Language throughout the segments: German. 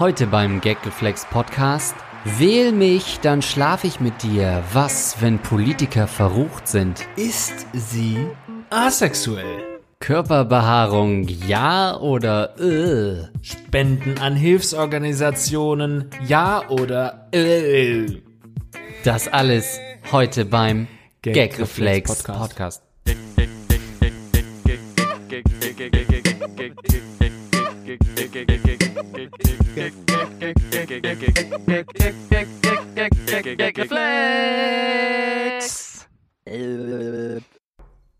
Heute beim Gagreflex Podcast. Wähl mich, dann schlaf ich mit dir. Was, wenn Politiker verrucht sind? Ist sie asexuell? Körperbehaarung, ja oder äh? Spenden an Hilfsorganisationen, ja oder äh? Das alles heute beim Gagreflex Gagreflex Podcast. Und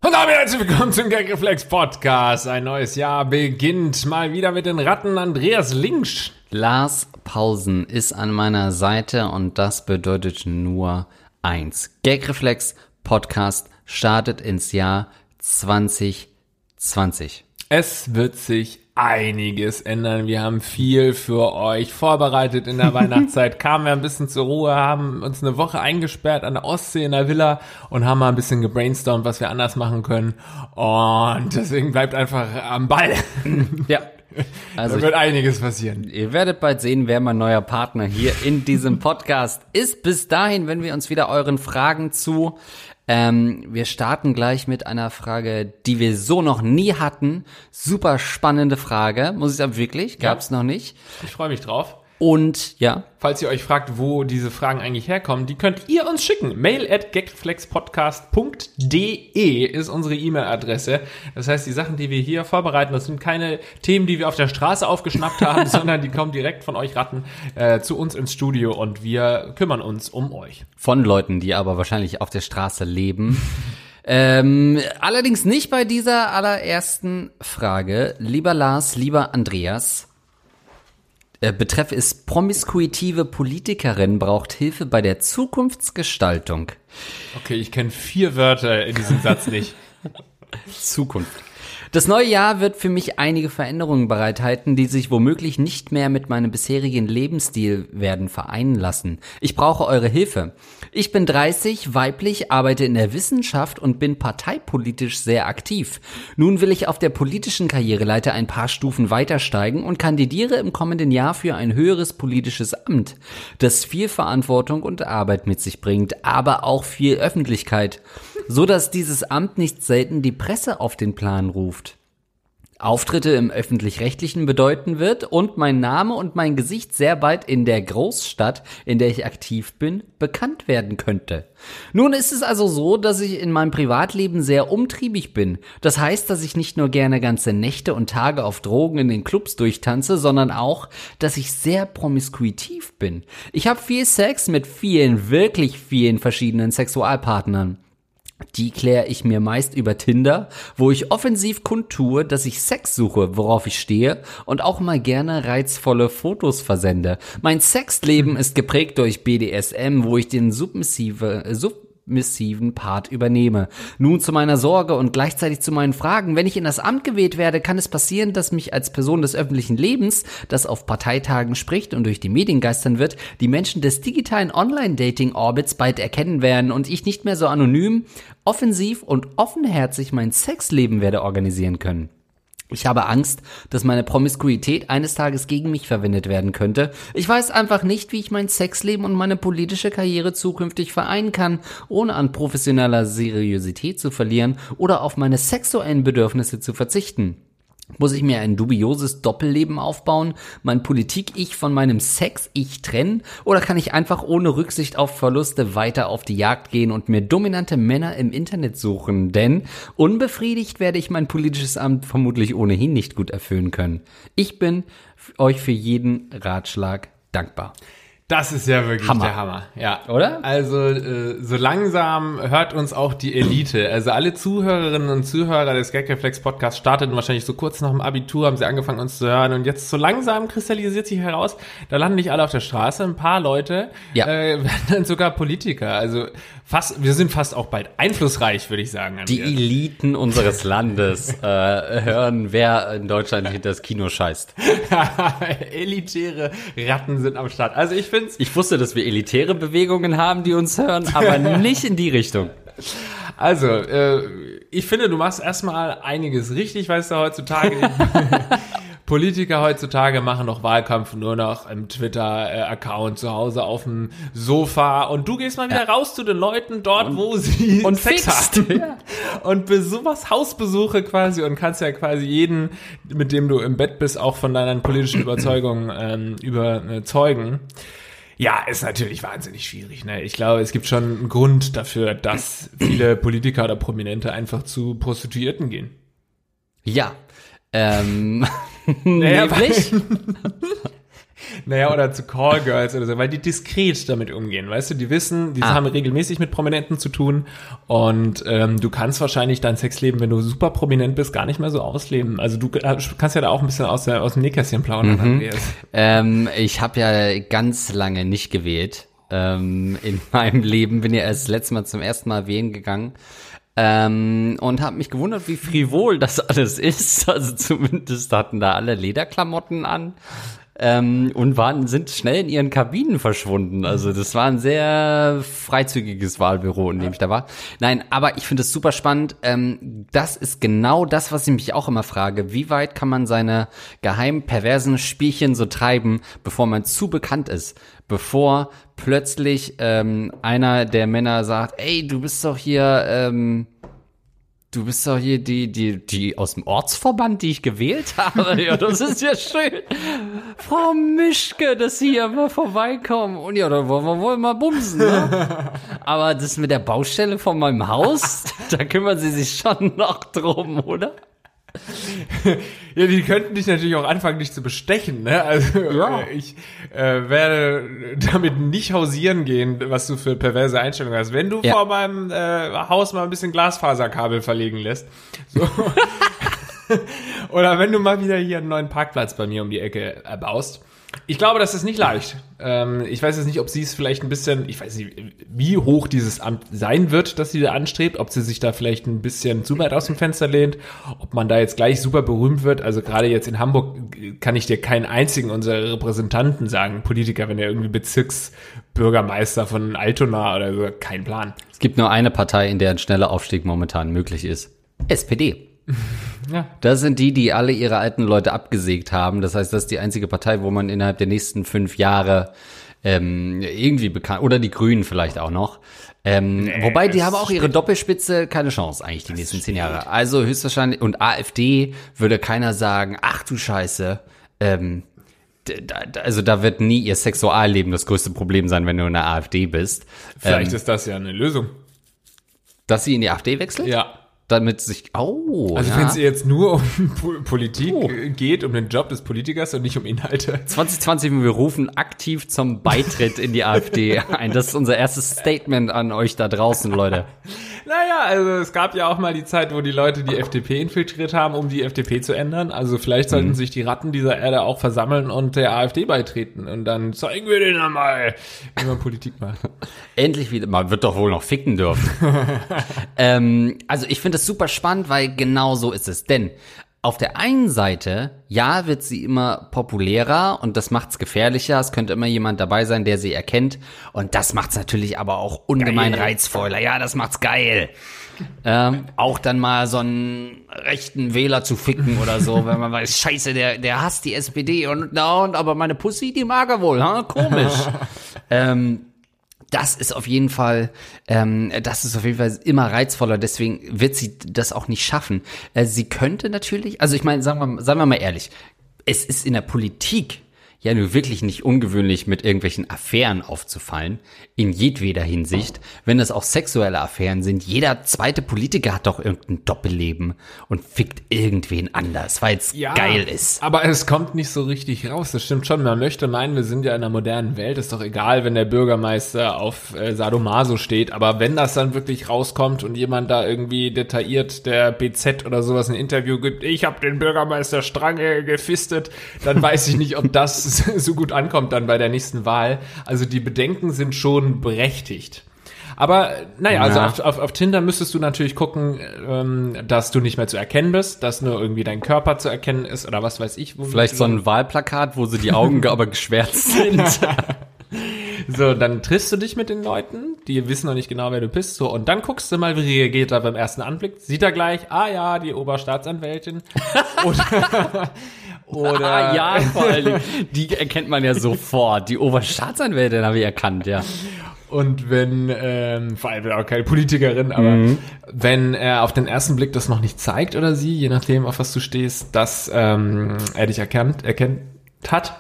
damit herzlich willkommen zum Gagreflex Podcast. Ein neues Jahr beginnt mal wieder mit den Ratten Andreas Linksch. Lars Pausen ist an meiner Seite und das bedeutet nur eins. Gagreflex Podcast startet ins Jahr 2020. Es wird sich einiges ändern. Wir haben viel für euch vorbereitet in der Weihnachtszeit. Kamen wir ein bisschen zur Ruhe, haben uns eine Woche eingesperrt an der Ostsee in der Villa und haben mal ein bisschen gebrainstormt, was wir anders machen können. Und deswegen bleibt einfach am Ball. Ja. Da Also wird einiges passieren. Ihr werdet bald sehen, wer mein neuer Partner hier in diesem Podcast ist. Bis dahin, wenn wir uns wieder euren Fragen zu. Ähm, wir starten gleich mit einer Frage, die wir so noch nie hatten. Super spannende Frage, muss ich sagen, wirklich, gab's noch nicht. Ich freue mich drauf. Und ja, Falls ihr euch fragt, wo diese Fragen eigentlich herkommen, die könnt ihr uns schicken. Mail at gagflexpodcast.de ist unsere E-Mail-Adresse. Das heißt, die Sachen, die wir hier vorbereiten, das sind keine Themen, die wir auf der Straße aufgeschnappt haben, sondern die kommen direkt von euch Ratten äh, zu uns ins Studio und wir kümmern uns um euch. von Leuten, die aber wahrscheinlich auf der Straße leben. ähm, allerdings nicht bei dieser allerersten Frage. Lieber Lars, lieber Andreas. Äh, Betreff ist promiskuitive Politikerin braucht Hilfe bei der Zukunftsgestaltung. Okay, ich kenne vier Wörter in diesem Satz nicht. Zukunft. Das neue Jahr wird für mich einige Veränderungen bereithalten, die sich womöglich nicht mehr mit meinem bisherigen Lebensstil werden vereinen lassen. Ich brauche eure Hilfe. Ich bin 30, weiblich, arbeite in der Wissenschaft und bin parteipolitisch sehr aktiv. Nun will ich auf der politischen Karriereleiter ein paar Stufen weitersteigen und kandidiere im kommenden Jahr für ein höheres politisches Amt, das viel Verantwortung und Arbeit mit sich bringt, aber auch viel Öffentlichkeit so dass dieses Amt nicht selten die Presse auf den Plan ruft. Auftritte im öffentlich-rechtlichen bedeuten wird und mein Name und mein Gesicht sehr bald in der Großstadt, in der ich aktiv bin, bekannt werden könnte. Nun ist es also so, dass ich in meinem Privatleben sehr umtriebig bin. Das heißt, dass ich nicht nur gerne ganze Nächte und Tage auf Drogen in den Clubs durchtanze, sondern auch, dass ich sehr promiskuitiv bin. Ich habe viel Sex mit vielen, wirklich vielen verschiedenen Sexualpartnern. Die kläre ich mir meist über Tinder, wo ich offensiv kundtue, dass ich Sex suche, worauf ich stehe und auch mal gerne reizvolle Fotos versende. Mein Sexleben ist geprägt durch BDSM, wo ich den submissive, äh, submissiven Part übernehme. Nun zu meiner Sorge und gleichzeitig zu meinen Fragen. Wenn ich in das Amt gewählt werde, kann es passieren, dass mich als Person des öffentlichen Lebens, das auf Parteitagen spricht und durch die Medien geistern wird, die Menschen des digitalen Online-Dating-Orbits bald erkennen werden und ich nicht mehr so anonym, offensiv und offenherzig mein Sexleben werde organisieren können. Ich habe Angst, dass meine Promiskuität eines Tages gegen mich verwendet werden könnte. Ich weiß einfach nicht, wie ich mein Sexleben und meine politische Karriere zukünftig vereinen kann, ohne an professioneller Seriosität zu verlieren oder auf meine sexuellen Bedürfnisse zu verzichten. Muss ich mir ein dubioses Doppelleben aufbauen, mein Politik-Ich von meinem Sex-Ich trennen? Oder kann ich einfach ohne Rücksicht auf Verluste weiter auf die Jagd gehen und mir dominante Männer im Internet suchen? Denn unbefriedigt werde ich mein politisches Amt vermutlich ohnehin nicht gut erfüllen können. Ich bin euch für jeden Ratschlag dankbar. Das ist ja wirklich Hammer. der Hammer, ja. Oder? Also äh, so langsam hört uns auch die Elite. Also alle Zuhörerinnen und Zuhörer des Gagreflex Podcasts starteten wahrscheinlich so kurz nach dem Abitur, haben sie angefangen uns zu hören und jetzt so langsam kristallisiert sich heraus, da landen nicht alle auf der Straße, ein paar Leute Ja. äh, werden dann sogar Politiker. Also fast, wir sind fast auch bald einflussreich, würde ich sagen. Die dir. Eliten unseres Landes äh, hören, wer in Deutschland hinter das Kino scheißt. Elitäre Ratten sind am Start. Also ich find's Ich wusste, dass wir elitäre Bewegungen haben, die uns hören, aber nicht in die Richtung. Also, äh, ich finde, du machst erstmal einiges richtig, weil es da heutzutage Politiker heutzutage machen noch Wahlkampf nur noch im Twitter-Account zu Hause auf dem Sofa und du gehst mal wieder ja. raus zu den Leuten dort, und, wo sie und Sex haben. Ja. Und besuchst Hausbesuche quasi und kannst ja quasi jeden, mit dem du im Bett bist, auch von deinen politischen Überzeugungen ähm, überzeugen. Ja, ist natürlich wahnsinnig schwierig. Ne? Ich glaube, es gibt schon einen Grund dafür, dass viele Politiker oder Prominente einfach zu Prostituierten gehen. Ja. Ähm, naja, nämlich? Naja, oder zu Callgirls oder so, weil die diskret damit umgehen, weißt du, die wissen, die ah. haben regelmäßig mit Prominenten zu tun und ähm, du kannst wahrscheinlich dein Sexleben, wenn du super prominent bist, gar nicht mehr so ausleben. Also du äh, kannst ja da auch ein bisschen aus, der, aus dem Nähkästchen plaudern, mhm. Andreas. Ähm, ich habe ja ganz lange nicht gewählt ähm, in meinem Leben, bin ja erst letztes Mal zum ersten Mal wählen gegangen. Ähm, und habe mich gewundert, wie frivol das alles ist. Also zumindest hatten da alle Lederklamotten an ähm, und waren, sind schnell in ihren Kabinen verschwunden. Also das war ein sehr freizügiges Wahlbüro, in dem ich da war. Nein, aber ich finde es super spannend. Ähm, das ist genau das, was ich mich auch immer frage. Wie weit kann man seine geheimen, perversen Spielchen so treiben, bevor man zu bekannt ist? Bevor plötzlich ähm, einer der Männer sagt, ey, du bist doch hier... Ähm, Du bist doch hier die, die, die aus dem Ortsverband, die ich gewählt habe. Ja, das ist ja schön. Frau Mischke, dass Sie hier mal vorbeikommen. Und ja, da wollen wir wohl mal bumsen, ne? Aber das mit der Baustelle von meinem Haus, da kümmern Sie sich schon noch drum, oder? ja, die könnten dich natürlich auch anfangen, dich zu bestechen. Ne? Also ja. Äh, ich äh, werde damit nicht hausieren gehen, was du für perverse Einstellungen hast. Wenn du ja. vor meinem äh, Haus mal ein bisschen Glasfaserkabel verlegen lässt. So. Oder wenn du mal wieder hier einen neuen Parkplatz bei mir um die Ecke baust ich glaube, das ist nicht leicht. Ähm, ich weiß jetzt nicht, ob sie es vielleicht ein bisschen, ich weiß nicht, wie hoch dieses Amt sein wird, das sie da anstrebt, ob sie sich da vielleicht ein bisschen zu weit aus dem Fenster lehnt, ob man da jetzt gleich super berühmt wird. Also gerade jetzt in Hamburg kann ich dir keinen einzigen unserer Repräsentanten sagen, Politiker, wenn er irgendwie Bezirksbürgermeister von Altona oder so, kein Plan. Es gibt nur eine Partei, in der ein schneller Aufstieg momentan möglich ist. SPD. Ja. Das sind die, die alle ihre alten Leute abgesägt haben. Das heißt, das ist die einzige Partei, wo man innerhalb der nächsten fünf Jahre ähm, irgendwie bekannt, oder die Grünen vielleicht auch noch. Ähm, nee, wobei, die haben auch ihre Doppelspitze keine Chance eigentlich die nächsten zehn Jahre. Also höchstwahrscheinlich, und AfD würde keiner sagen, ach du Scheiße, ähm, also da wird nie ihr Sexualleben das größte Problem sein, wenn du in der AfD bist. Vielleicht ähm, ist das ja eine Lösung. Dass sie in die AfD wechselt? Ja damit sich, oh. Also ja. wenn es jetzt nur um Politik oh. geht, um den Job des Politikers und nicht um Inhalte. 2020, wir rufen aktiv zum Beitritt in die AfD ein. Das ist unser erstes Statement an euch da draußen, Leute. Naja, also es gab ja auch mal die Zeit, wo die Leute die FDP infiltriert haben, um die FDP zu ändern. Also vielleicht sollten mhm. sich die Ratten dieser Erde auch versammeln und der AfD beitreten. Und dann zeigen wir denen einmal, wie man Politik macht. Endlich wieder, man wird doch wohl noch ficken dürfen. ähm, also ich finde es super spannend, weil genau so ist es. Denn auf der einen Seite, ja, wird sie immer populärer und das macht's gefährlicher. Es könnte immer jemand dabei sein, der sie erkennt. Und das macht's natürlich aber auch ungemein geil. reizvoller. Ja, das macht's geil. ähm, auch dann mal so einen rechten Wähler zu ficken oder so, wenn man weiß, scheiße, der, der hasst die SPD und, na, und aber meine Pussy, die mag er wohl, ha? komisch. ähm, das ist auf jeden Fall, ähm, das ist auf jeden Fall immer reizvoller. Deswegen wird sie das auch nicht schaffen. Äh, sie könnte natürlich, also ich meine, sagen wir, sagen wir mal ehrlich, es ist in der Politik ja nur wirklich nicht ungewöhnlich, mit irgendwelchen Affären aufzufallen, in jedweder Hinsicht. Wenn es auch sexuelle Affären sind, jeder zweite Politiker hat doch irgendein Doppelleben und fickt irgendwen anders, weil es ja, geil ist. Aber es kommt nicht so richtig raus, das stimmt schon. Man möchte meinen, wir sind ja in einer modernen Welt, ist doch egal, wenn der Bürgermeister auf äh, Sadomaso steht, aber wenn das dann wirklich rauskommt und jemand da irgendwie detailliert der BZ oder sowas ein Interview gibt, ich habe den Bürgermeister Strange gefistet, dann weiß ich nicht, ob das so gut ankommt dann bei der nächsten Wahl. Also die Bedenken sind schon berechtigt. Aber naja, also ja. also auf, auf, auf Tinder müsstest du natürlich gucken, ähm, dass du nicht mehr zu erkennen bist, dass nur irgendwie dein Körper zu erkennen ist oder was weiß ich. Vielleicht so ein Wahlplakat, wo sie die Augen aber geschwärzt sind. so, dann triffst du dich mit den Leuten, die wissen noch nicht genau, wer du bist, so, und dann guckst du mal, wie reagiert er beim ersten Anblick. Sieht er gleich, ah ja, die Oberstaatsanwältin. oder, Oder Ah, ja, vor allen Dingen. Die erkennt man ja sofort. Die Oberstaatsanwältin habe ich erkannt, ja. Und wenn, ähm, vor allem auch keine Politikerin, aber wenn er auf den ersten Blick das noch nicht zeigt oder sie, je nachdem, auf was du stehst, dass ähm, er dich erkannt, erkennt hat,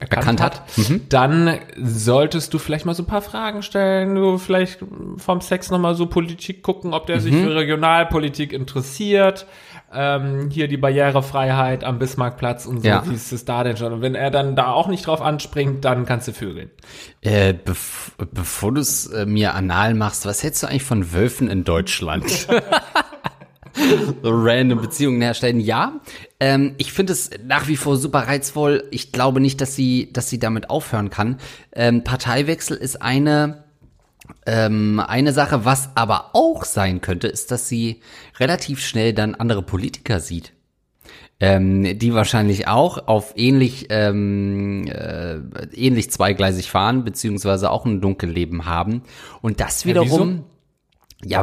Erkannt hat. dann solltest du vielleicht mal so ein paar Fragen stellen, du vielleicht vom Sex nochmal so Politik gucken, ob der sich für Regionalpolitik interessiert. Ähm, hier die Barrierefreiheit am Bismarckplatz und so, Ja. wie ist es da denn schon? Und wenn er dann da auch nicht drauf anspringt, dann kannst du vögeln. Äh, bev bevor du es äh, mir anal machst, was hältst du eigentlich von Wölfen in Deutschland? so random Beziehungen herstellen. Ja, ähm, ich finde es nach wie vor super reizvoll. Ich glaube nicht, dass sie, dass sie damit aufhören kann. Ähm, Parteiwechsel ist eine ähm, eine Sache, was aber auch sein könnte, ist, dass sie relativ schnell dann andere Politiker sieht. Ähm, die wahrscheinlich auch auf ähnlich, ähm, äh, ähnlich zweigleisig fahren, beziehungsweise auch ein Dunkelleben haben. Und das wiederum, ja,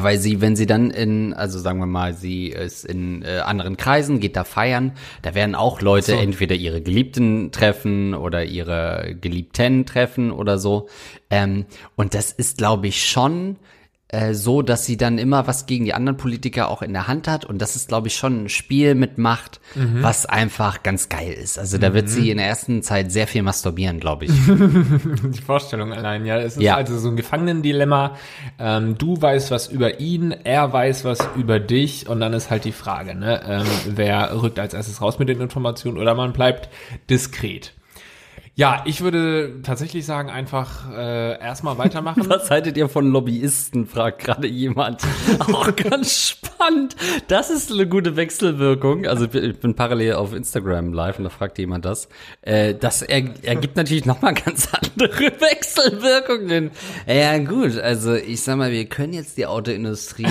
weil sie, wenn sie dann in, also sagen wir mal, sie ist in äh, anderen Kreisen, geht da feiern, da werden auch Leute So. entweder ihre Geliebten treffen oder ihre Geliebten treffen oder so. Ähm, und das ist, glaube ich, schon äh, so, dass sie dann immer was gegen die anderen Politiker auch in der Hand hat. Und das ist, glaube ich, schon ein Spiel mit Macht, Mhm. was einfach ganz geil ist. Also da wird sie in der ersten Zeit sehr viel masturbieren, glaube ich. Die Vorstellung allein, ja. Es ist Ja. also so ein Gefangenendilemma. Ähm, du weißt was über ihn, er weiß was über dich und dann ist halt die Frage, ne, ähm, wer rückt als erstes raus mit den Informationen oder man bleibt diskret. Ja, ich würde tatsächlich sagen, einfach äh, erstmal weitermachen. Was haltet ihr von Lobbyisten, fragt gerade jemand. Auch ganz spannend. Das ist eine gute Wechselwirkung. Also ich bin parallel auf Instagram live und da fragt jemand das. Äh, das er, ergibt natürlich nochmal ganz andere Wechselwirkungen. Ja gut, also ich sag mal, wir können jetzt die Autoindustrie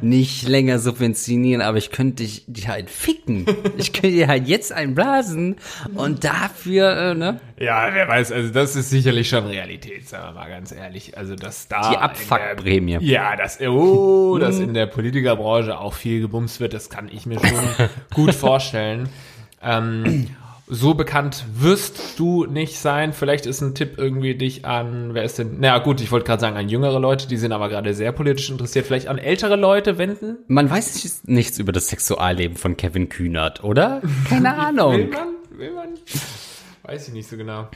nicht länger subventionieren, aber ich könnte dich, dich halt ficken. Ich könnte dir halt jetzt einblasen und dafür, äh, ne? Ja, wer weiß, also das ist sicherlich schon Realität, sagen wir mal ganz ehrlich. Also dass da Die Abfuckprämie. Ja, dass oh, dass in der Politikerbranche auch viel gebumst wird, das kann ich mir schon gut vorstellen. Ähm, so bekannt wirst du nicht sein. Vielleicht ist ein Tipp irgendwie dich an, wer ist denn? Na gut, ich wollte gerade sagen an jüngere Leute, die sind aber gerade sehr politisch interessiert. Vielleicht an ältere Leute wenden. Man weiß nicht- nichts über das Sexualleben von Kevin Kühnert, oder? Keine Will Ahnung. man? Will man? Weiß ich nicht so genau.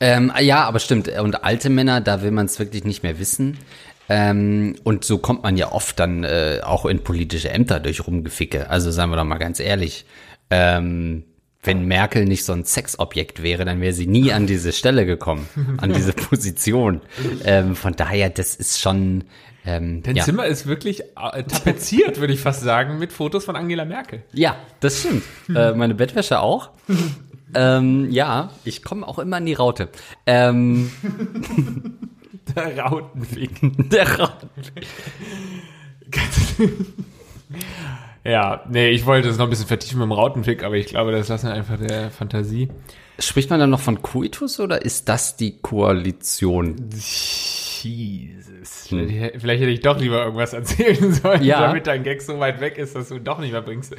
Ähm, ja, aber stimmt. Und alte Männer, da will man es wirklich nicht mehr wissen. Ähm, und so kommt man ja oft dann äh, auch in politische Ämter durch Rumgeficke. Also seien wir doch mal ganz ehrlich. Ähm, wenn Merkel nicht so ein Sexobjekt wäre, dann wäre sie nie an diese Stelle gekommen, an diese Position. Ähm, von daher, das ist schon. Ähm, Dein ja. Zimmer ist wirklich äh, tapeziert, würde ich fast sagen, mit Fotos von Angela Merkel. Ja, das stimmt. äh, meine Bettwäsche auch. ähm, ja, ich komme auch immer an die Raute. Ähm, Der Rautenweg. der Raute. Ja, nee, ich wollte es noch ein bisschen vertiefen mit dem Rautenfick, aber ich glaube, das lassen wir einfach der Fantasie. Spricht man dann noch von Coitus oder ist das die Koalition? Jesus. Vielleicht, vielleicht hätte ich doch lieber irgendwas erzählen sollen, Ja. damit dein Gag so weit weg ist, dass du doch nicht mehr bringst.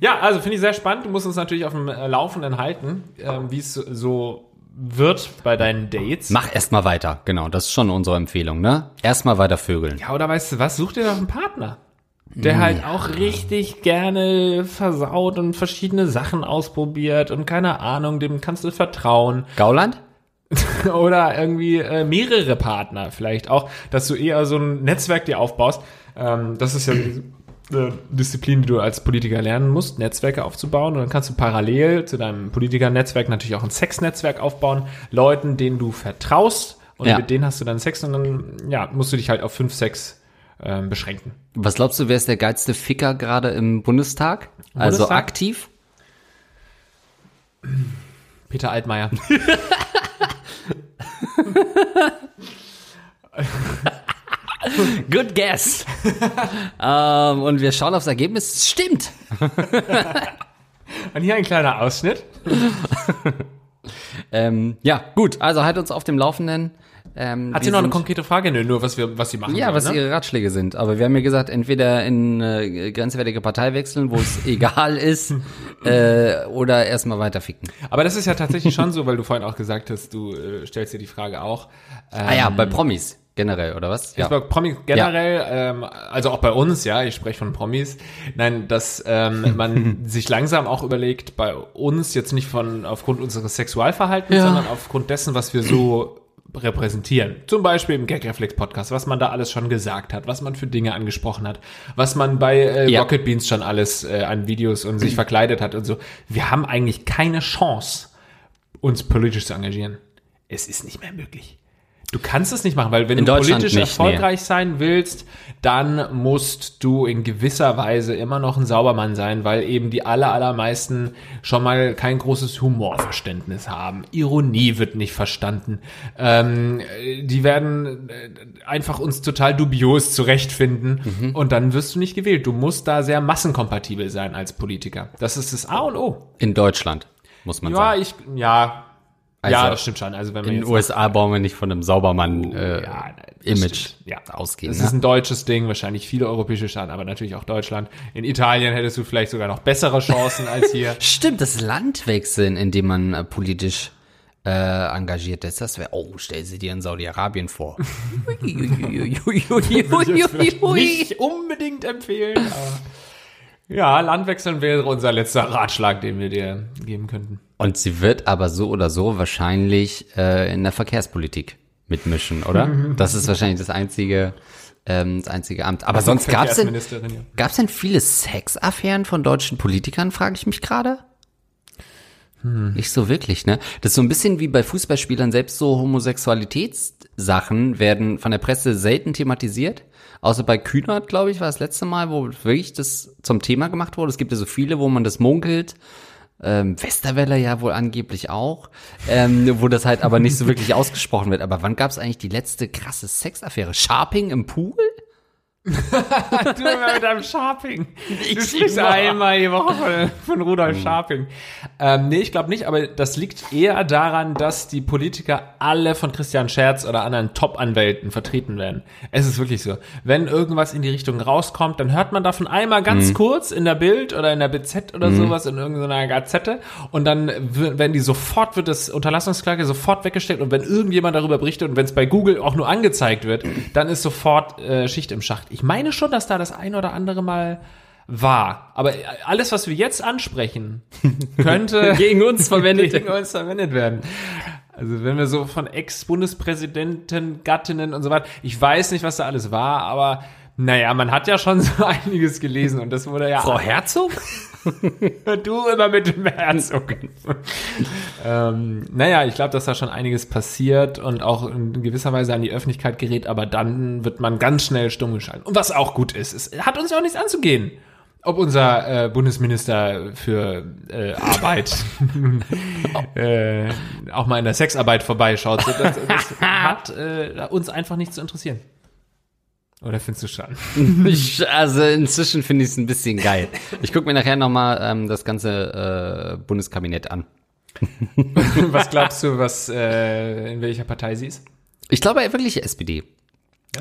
ja, also finde ich sehr spannend. Du musst uns natürlich auf dem äh, Laufenden halten, ähm, wie es so- so wird bei deinen Dates. Mach erstmal weiter, genau, das ist schon unsere Empfehlung, ne? Erstmal weiter vögeln. Ja, oder weißt du was? Such dir doch einen Partner. Der halt auch richtig gerne versaut und verschiedene Sachen ausprobiert und keine Ahnung, dem kannst du vertrauen. Gauland? Oder irgendwie äh, mehrere Partner vielleicht auch, dass du eher so ein Netzwerk dir aufbaust. Ähm, das ist ja eine Disziplin, die du als Politiker lernen musst, Netzwerke aufzubauen. Und dann kannst du parallel zu deinem Politikernetzwerk natürlich auch ein Sexnetzwerk aufbauen. Leuten, denen du vertraust und Ja. mit denen hast du dann Sex und dann ja, musst du dich halt auf fünf, sechs ähm, beschränken. Was glaubst du, wer ist der geilste Ficker gerade im Bundestag? Also Bundestag? aktiv? Peter Altmaier. Good guess. ähm, und wir schauen aufs Ergebnis. Es Stimmt. Und hier ein kleiner Ausschnitt. Ähm, ja, gut. Also halt uns auf dem Laufenden. Ähm, Hat sie noch eine konkrete Frage? Nö, nur was wir, was sie machen Ja, sollen, was ne? ihre Ratschläge sind. Aber wir haben ja gesagt, entweder in äh, grenzwertige Partei wechseln, wo es egal ist, äh, oder erstmal weiter ficken. Aber das ist ja tatsächlich schon so, weil du vorhin auch gesagt hast, du äh, stellst dir die Frage auch. Ähm, Ah ja, bei Promis generell, oder was? Jetzt bei Promis generell, ähm, also auch bei uns, ja, ich spreche von Promis, nein, dass ähm, man sich langsam auch überlegt, bei uns jetzt nicht von aufgrund unseres Sexualverhaltens, Ja. sondern aufgrund dessen, was wir so repräsentieren. Zum Beispiel im Gagreflex Podcast, was man da alles schon gesagt hat, was man für Dinge angesprochen hat, was man bei äh, Ja. Rocket Beans schon alles äh, an Videos und sich verkleidet hat und so. Wir haben eigentlich keine Chance, uns politisch zu engagieren. Es ist nicht mehr möglich. Du kannst es nicht machen, weil wenn In du politisch nicht, erfolgreich sein willst, dann musst du in gewisser Weise immer noch ein Saubermann sein, weil eben die aller, allermeisten schon mal kein großes Humorverständnis haben. Ironie wird nicht verstanden. Ähm, äh, die werden äh, einfach uns total dubios zurechtfinden Mhm. und dann wirst du nicht gewählt. Du musst da sehr massenkompatibel sein als Politiker. Das ist das A und O. In Deutschland, muss man Ja, sagen. ich, ja, Also, ja, das stimmt schon. Also wenn man In den USA brauchen wir nicht von einem Saubermann äh, Ja, Image. Ja. ausgehen. Das Ne? ist ein deutsches Ding, wahrscheinlich viele europäische Staaten, aber natürlich auch Deutschland. In Italien hättest du vielleicht sogar noch bessere Chancen als hier. Stimmt, das Land wechseln, in dem man äh, politisch äh, engagiert ist. Das wäre, oh, stell sie dir in Saudi-Arabien vor. Nicht unbedingt empfehlen, aber ja, Landwechseln wäre unser letzter Ratschlag, den wir dir geben könnten. Und sie wird aber so oder so wahrscheinlich äh, in der Verkehrspolitik mitmischen, oder? Das ist wahrscheinlich das einzige, ähm, das einzige Amt. Aber sonst gab's denn, Verkehrsministerin, ja. gab's denn viele Sexaffären von deutschen Politikern, frage ich mich gerade? Nicht so wirklich, ne? Das ist so ein bisschen wie bei Fußballspielern, selbst so Homosexualitätssachen werden von der Presse selten thematisiert. Außer bei Kühnert, glaube ich, war das letzte Mal, wo wirklich das zum Thema gemacht wurde. Es gibt ja so viele, wo man das munkelt. Ähm, Westerwelle ja wohl angeblich auch, ähm, wo das halt aber nicht so wirklich ausgesprochen wird. Aber wann gab es eigentlich die letzte krasse Sexaffäre? Sharping im Pool? Du immer mit deinem Sharping. Du Ich sprichst immer. einmal die Woche von, von Rudolf Hm. Sharping. Ähm, nee, ich glaube nicht, aber das liegt eher daran, dass die Politiker alle von Christian Scherz oder anderen Top-Anwälten vertreten werden. Es ist wirklich so. Wenn irgendwas in die Richtung rauskommt, dann hört man davon einmal ganz Hm. kurz in der Bild oder in der BZ oder sowas, in irgendeiner Gazette und dann werden die sofort, wird das Unterlassungsklage sofort weggestellt und wenn irgendjemand darüber berichtet und wenn es bei Google auch nur angezeigt wird, dann ist sofort äh, Schicht im Schacht. Ich meine schon, dass da das ein oder andere Mal war. Aber alles, was wir jetzt ansprechen, könnte Gegen uns verwendet. gegen uns verwendet werden. Also wenn wir so von Ex-Bundespräsidenten, Gattinnen und so weiter, ich weiß nicht, was da alles war, aber naja, man hat ja schon so einiges gelesen und das wurde ja Frau Herzog? Du immer mit dem Herzog. ähm, naja, ich glaube, dass da schon einiges passiert und auch in gewisser Weise an die Öffentlichkeit gerät, aber dann wird man ganz schnell stumm geschalten. Und was auch gut ist, es hat uns ja auch nichts anzugehen. Ob unser äh, Bundesminister für äh, Arbeit äh, auch mal in der Sexarbeit vorbeischaut. Das, das hat äh, uns einfach nicht zu interessieren. Oder findest du schon? Ich, also inzwischen finde ich es ein bisschen geil. Ich gucke mir nachher nochmal ähm, das ganze äh, Bundeskabinett an. Was glaubst du, was äh, in welcher Partei sie ist? Ich glaube wirklich SPD.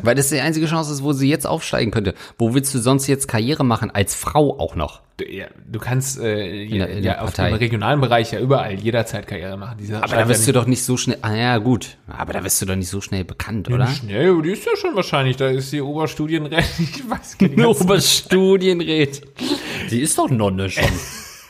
Weil das die einzige Chance ist, wo sie jetzt aufsteigen könnte. Wo willst du sonst jetzt Karriere machen, als Frau auch noch? Du, ja, du kannst äh, ja, der- in ja, auf dem regionalen Bereich ja überall jederzeit Karriere machen. Diese Aber da wirst du doch nicht so schnell, ah ja gut, aber da wirst du doch nicht so schnell bekannt, oder? Schnell, die ist ja schon wahrscheinlich. Da ist die Oberstudienrätin. Ich weiß gar nicht. Oberstudienrätin. Die ist doch Nonne schon.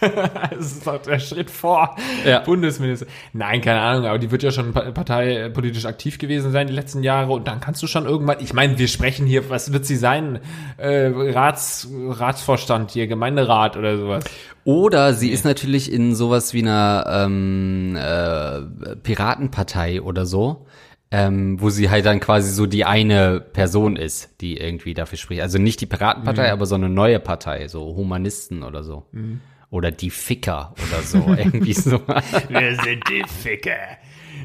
Das ist doch der Schritt vor Ja. Bundesminister. Nein, keine Ahnung, aber die wird ja schon pa- parteipolitisch aktiv gewesen sein die letzten Jahre und dann kannst du schon irgendwann, ich meine, wir sprechen hier, was wird sie sein? Äh, Rats, Ratsvorstand hier, Gemeinderat oder sowas. Oder sie ist natürlich in sowas wie einer ähm, äh, Piratenpartei oder so, ähm, wo sie halt dann quasi so die eine Person ist, die irgendwie dafür spricht. Also nicht die Piratenpartei, aber so eine neue Partei, so Humanisten oder so. Oder die Ficker oder so, irgendwie so. Wir sind die Ficker.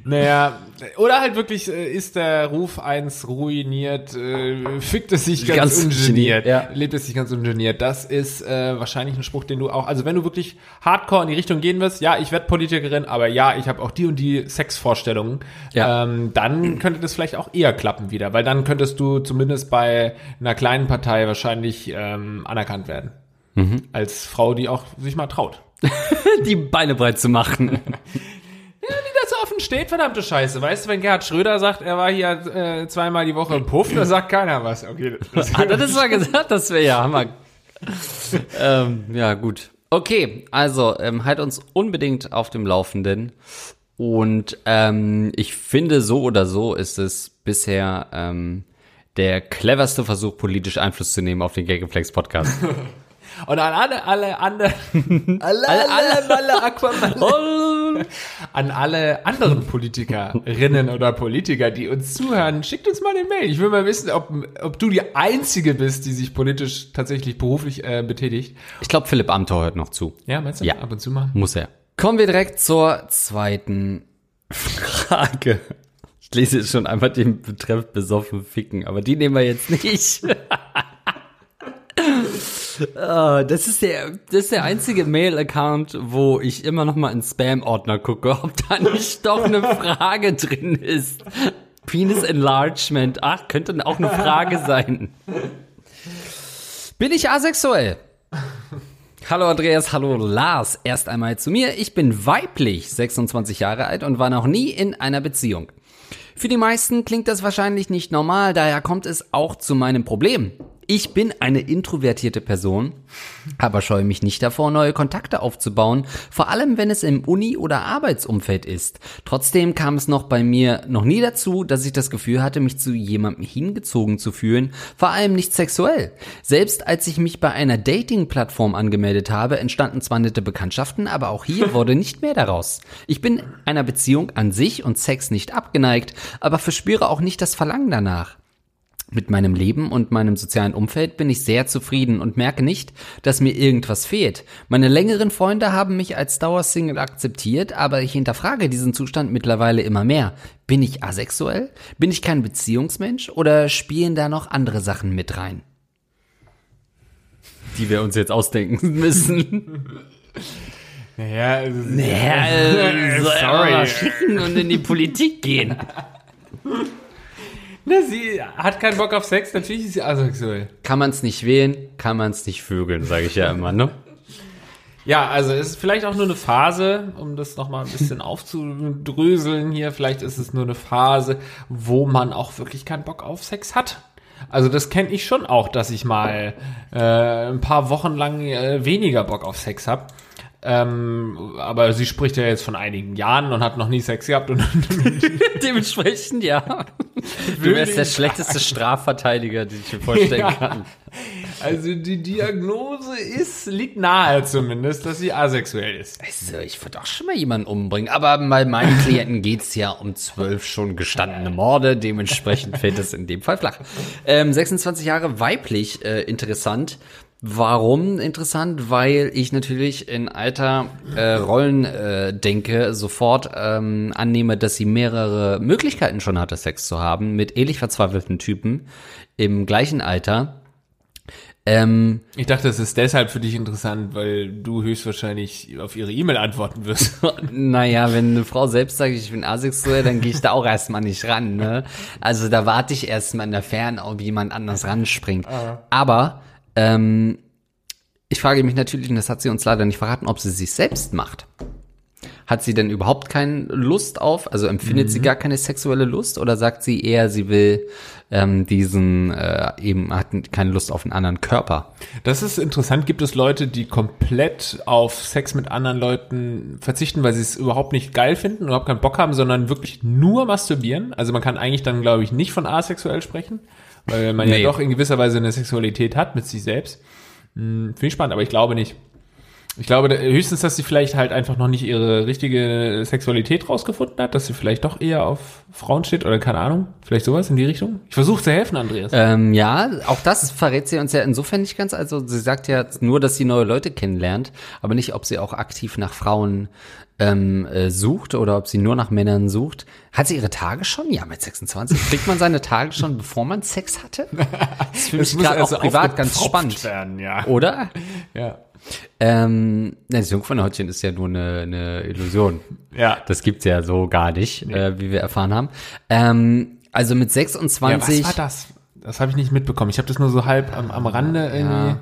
Naja, oder halt wirklich äh, ist der Ruf eins ruiniert, äh, fickt es sich ganz, Ganz ungeniert, geniert, ja. lebt es sich ganz ungeniert. Das ist äh, wahrscheinlich ein Spruch, den du auch, also wenn du wirklich hardcore in die Richtung gehen wirst, ja, ich werde Politikerin, aber ja, ich habe auch die und die Sexvorstellungen, Ja. ähm, dann könnte das vielleicht auch eher klappen wieder, weil dann könntest du zumindest bei einer kleinen Partei wahrscheinlich ähm, anerkannt werden. Mhm. Als Frau, die auch sich mal traut. Die Beine breit zu machen. Wie das so offen steht, verdammte Scheiße. Weißt du, wenn Gerhard Schröder sagt, er war hier äh, zweimal die Woche im Puff, da sagt keiner was. Okay, das, Hat er das mal gesagt? Das wäre ja Hammer. ähm, ja, gut. Okay, also ähm, halt uns unbedingt auf dem Laufenden. Und ähm, ich finde, so oder so ist es bisher ähm, der cleverste Versuch, politisch Einfluss zu nehmen auf den Gageflex Podcast. Und an alle, alle anderen, alle, alle, alle, Aquaman, an alle anderen Politikerinnen oder Politiker, die uns zuhören, schickt uns mal eine Mail. Ich will mal wissen, ob, ob du die Einzige bist, die sich politisch tatsächlich beruflich äh, betätigt. ich glaube, Philipp Amthor hört noch zu. Ja, meinst du? Ja. Ab und zu mal. Muss er. Kommen wir direkt zur zweiten Frage. Ich lese jetzt schon einmal den Betreff besoffen ficken, aber die nehmen wir jetzt nicht. Ah, das ist der, das ist der einzige Mail-Account, wo ich immer noch mal in Spam-Ordner gucke, ob da nicht doch eine Frage drin ist. Penis Enlargement. Ach, könnte auch eine Frage sein. Bin ich asexuell? Hallo Andreas, hallo Lars. Erst einmal zu mir. Ich bin weiblich, 26 Jahre alt und war noch nie in einer Beziehung. Für die meisten klingt das wahrscheinlich nicht normal, daher kommt es auch zu meinem Problem. Ich bin eine introvertierte Person, aber scheue mich nicht davor, neue Kontakte aufzubauen, vor allem wenn es im Uni- oder Arbeitsumfeld ist. Trotzdem kam es noch bei mir noch nie dazu, dass ich das Gefühl hatte, mich zu jemandem hingezogen zu fühlen, vor allem nicht sexuell. Selbst als ich mich bei einer Dating-Plattform angemeldet habe, entstanden zwar nette Bekanntschaften, aber auch hier wurde nicht mehr daraus. Ich bin einer Beziehung an sich und Sex nicht abgeneigt, aber verspüre auch nicht das Verlangen danach. Mit meinem Leben und meinem sozialen Umfeld bin ich sehr zufrieden und merke nicht, dass mir irgendwas fehlt. Meine längeren Freunde haben mich als Dauersingle akzeptiert, aber ich hinterfrage diesen Zustand mittlerweile immer mehr. Bin ich asexuell? Bin ich kein Beziehungsmensch? Oder spielen da noch andere Sachen mit rein? Die wir uns jetzt ausdenken müssen. Naja, also, Ja, äh, soll Sorry. schicken und in die Politik gehen. Na, sie hat keinen Bock auf Sex, natürlich ist sie asexuell. Kann man es nicht wählen, kann man es nicht vögeln, sage ich ja immer, ne? Ja, also es ist vielleicht auch nur eine Phase, um das nochmal ein bisschen aufzudröseln hier. Vielleicht ist es nur eine Phase, wo man auch wirklich keinen Bock auf Sex hat. Also das kenne ich schon auch, dass ich mal äh, ein paar Wochen lang äh, weniger Bock auf Sex habe. Ähm, aber sie spricht ja jetzt von einigen Jahren und hat noch nie Sex gehabt und Dementsprechend, ja. Du wärst der schlechteste Strafverteidiger, den ich mir vorstellen Ja. kann. also die Diagnose ist liegt nahe zumindest, dass sie asexuell ist. Also, ich würde auch schon mal jemanden umbringen, aber bei meinen Klienten geht's ja um zwölf schon gestandene Morde, dementsprechend fällt es in dem Fall flach. Ähm, 26 Jahre weiblich, äh, interessant. Warum interessant? Weil ich natürlich in alter äh, Rollen äh, denke, sofort ähm, annehme, dass sie mehrere Möglichkeiten schon hatte, Sex zu haben, mit ähnlich verzweifelten Typen im gleichen Alter. Ähm, Ich dachte, es ist deshalb für dich interessant, weil du höchstwahrscheinlich auf ihre E-Mail antworten wirst. Naja, wenn eine Frau selbst sagt, ich bin asexuell, dann gehe ich da auch erstmal nicht ran. Ne? Also da warte ich erstmal in der Ferne, ob jemand anders ranspringt. Aber ähm, ich frage mich natürlich, und das hat sie uns leider nicht verraten, ob sie sich selbst macht. Hat sie denn überhaupt keine Lust auf, also empfindet sie gar keine sexuelle Lust oder sagt sie eher, sie will ähm, diesen, äh, eben hat keine Lust auf einen anderen Körper? Das ist interessant. Gibt es Leute, die komplett auf Sex mit anderen Leuten verzichten, weil sie es überhaupt nicht geil finden, überhaupt keinen Bock haben, sondern wirklich nur masturbieren? Also man kann eigentlich dann, glaube ich, nicht von asexuell sprechen, weil man Nee. ja doch in gewisser Weise eine Sexualität hat mit sich selbst. Hm, Finde ich spannend, aber ich glaube nicht. Ich glaube höchstens, dass sie vielleicht halt einfach noch nicht ihre richtige Sexualität rausgefunden hat, dass sie vielleicht doch eher auf Frauen steht oder keine Ahnung. Vielleicht sowas in die Richtung. Ich versuche zu helfen, Andreas. Ähm, ja, auch das verrät sie uns ja insofern nicht ganz. Also sie sagt ja nur, dass sie neue Leute kennenlernt, aber nicht, ob sie auch aktiv nach Frauen ähm, äh, sucht oder ob sie nur nach Männern sucht. Hat sie ihre Tage schon? Ja, mit 26. Kriegt man seine Tage schon, bevor man Sex hatte? Das ist für mich gerade auch privat ganz spannend. Werden, ja. Oder? ja. Ähm, das Jungfernhäutchen ist ja nur eine, eine Illusion. Ja. Das gibt's ja so gar nicht, äh, wie wir erfahren haben. Ähm, also mit ja, 26. was war das? Das habe ich nicht mitbekommen. Ich habe das nur so halb am, am Rande irgendwie. Ja,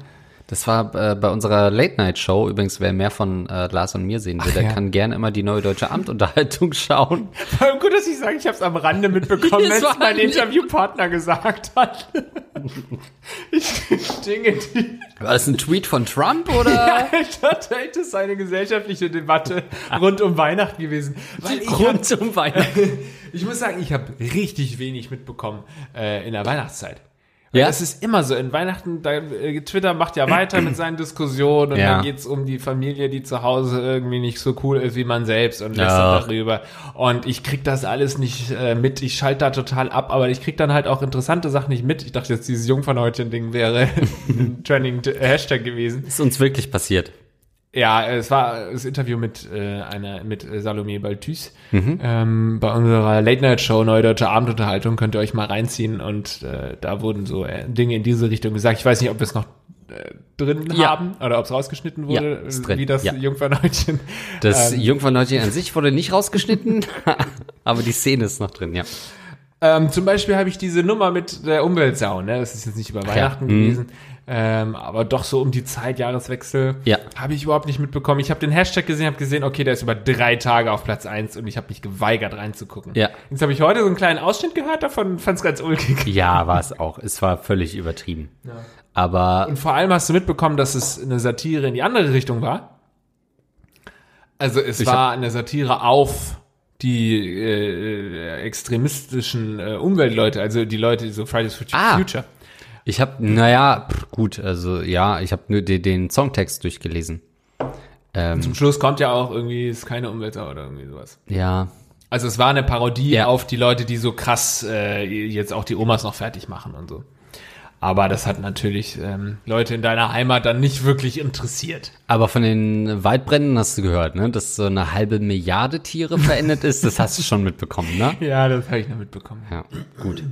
das war äh, bei unserer Late-Night-Show. Übrigens, wer mehr von äh, Lars und mir sehen will, der ja. kann gerne immer die neue deutsche Amtunterhaltung schauen. Vor allem gut, dass ich sage, ich habe es am Rande mitbekommen, wenn es mein Interviewpartner gesagt hat. ich Dinge, die War das ein Tweet von Trump oder? ich dachte, das ist eine gesellschaftliche Debatte rund um Weihnachten gewesen. Weil ich, hab, Rund um Weihnachten. ich muss sagen, ich habe richtig wenig mitbekommen äh, in der Weihnachtszeit. Ja? Es ist immer so, in Weihnachten, da, äh, Twitter macht ja weiter mit seinen Diskussionen und Ja. dann geht's um die Familie, die zu Hause irgendwie nicht so cool ist wie man selbst und lässt Ja. darüber. Und ich krieg das alles nicht äh, mit, ich schalte da total ab, aber ich krieg dann halt auch interessante Sachen nicht mit. Ich dachte jetzt, dieses Jungfernhäutchen-Ding wäre ein Trending äh, Hashtag gewesen. Ist uns wirklich passiert. Ja, es war das Interview mit äh, einer mit äh, Salome Balthus Mhm. ähm, bei unserer Late Night Show Neue Deutsche Abendunterhaltung könnt ihr euch mal reinziehen und äh, da wurden so äh, Dinge in diese Richtung gesagt. Ich weiß nicht, ob wir es noch äh, drin Ja. haben oder ob es rausgeschnitten wurde, Ja, wie das Ja. Jungfernhäutchen. Das Ähm, Jungfernhäutchen an sich wurde nicht rausgeschnitten, aber die Szene ist noch drin, ja. Ähm, zum Beispiel habe ich diese Nummer mit der Umweltsau, ne? Das ist jetzt nicht über Weihnachten Mhm. gewesen, ähm, aber doch so um die Zeit, Jahreswechsel, Ja. habe ich überhaupt nicht mitbekommen. Ich habe den Hashtag gesehen, habe gesehen, okay, der ist über drei Tage auf Platz eins und ich habe mich geweigert reinzugucken. Ja. Jetzt habe ich heute so einen kleinen Ausschnitt gehört davon, fand es ganz ulkig. Ja, war es auch. Es war völlig übertrieben. Aber Und vor allem hast du mitbekommen, dass es eine Satire in die andere Richtung war. Also es war eine Satire auf die äh, extremistischen äh, Umweltleute, also die Leute, die so Fridays for Ah. Future. ich habe, naja, pff, gut, also ja, ich habe nur den, den Songtext durchgelesen. Ähm, Zum Schluss kommt ja auch irgendwie, ist keine Umweltsau oder irgendwie sowas. ja, Also es war eine Parodie Ja. auf die Leute, die so krass äh, jetzt auch die Omas noch fertig machen und so. Aber das hat natürlich ähm, Leute in deiner Heimat dann nicht wirklich interessiert. aber von den Waldbränden hast du gehört, ne, dass so eine halbe Milliarde Tiere verendet ist. Das hast du schon mitbekommen, ne? Ja, das habe ich noch mitbekommen. Ja, gut.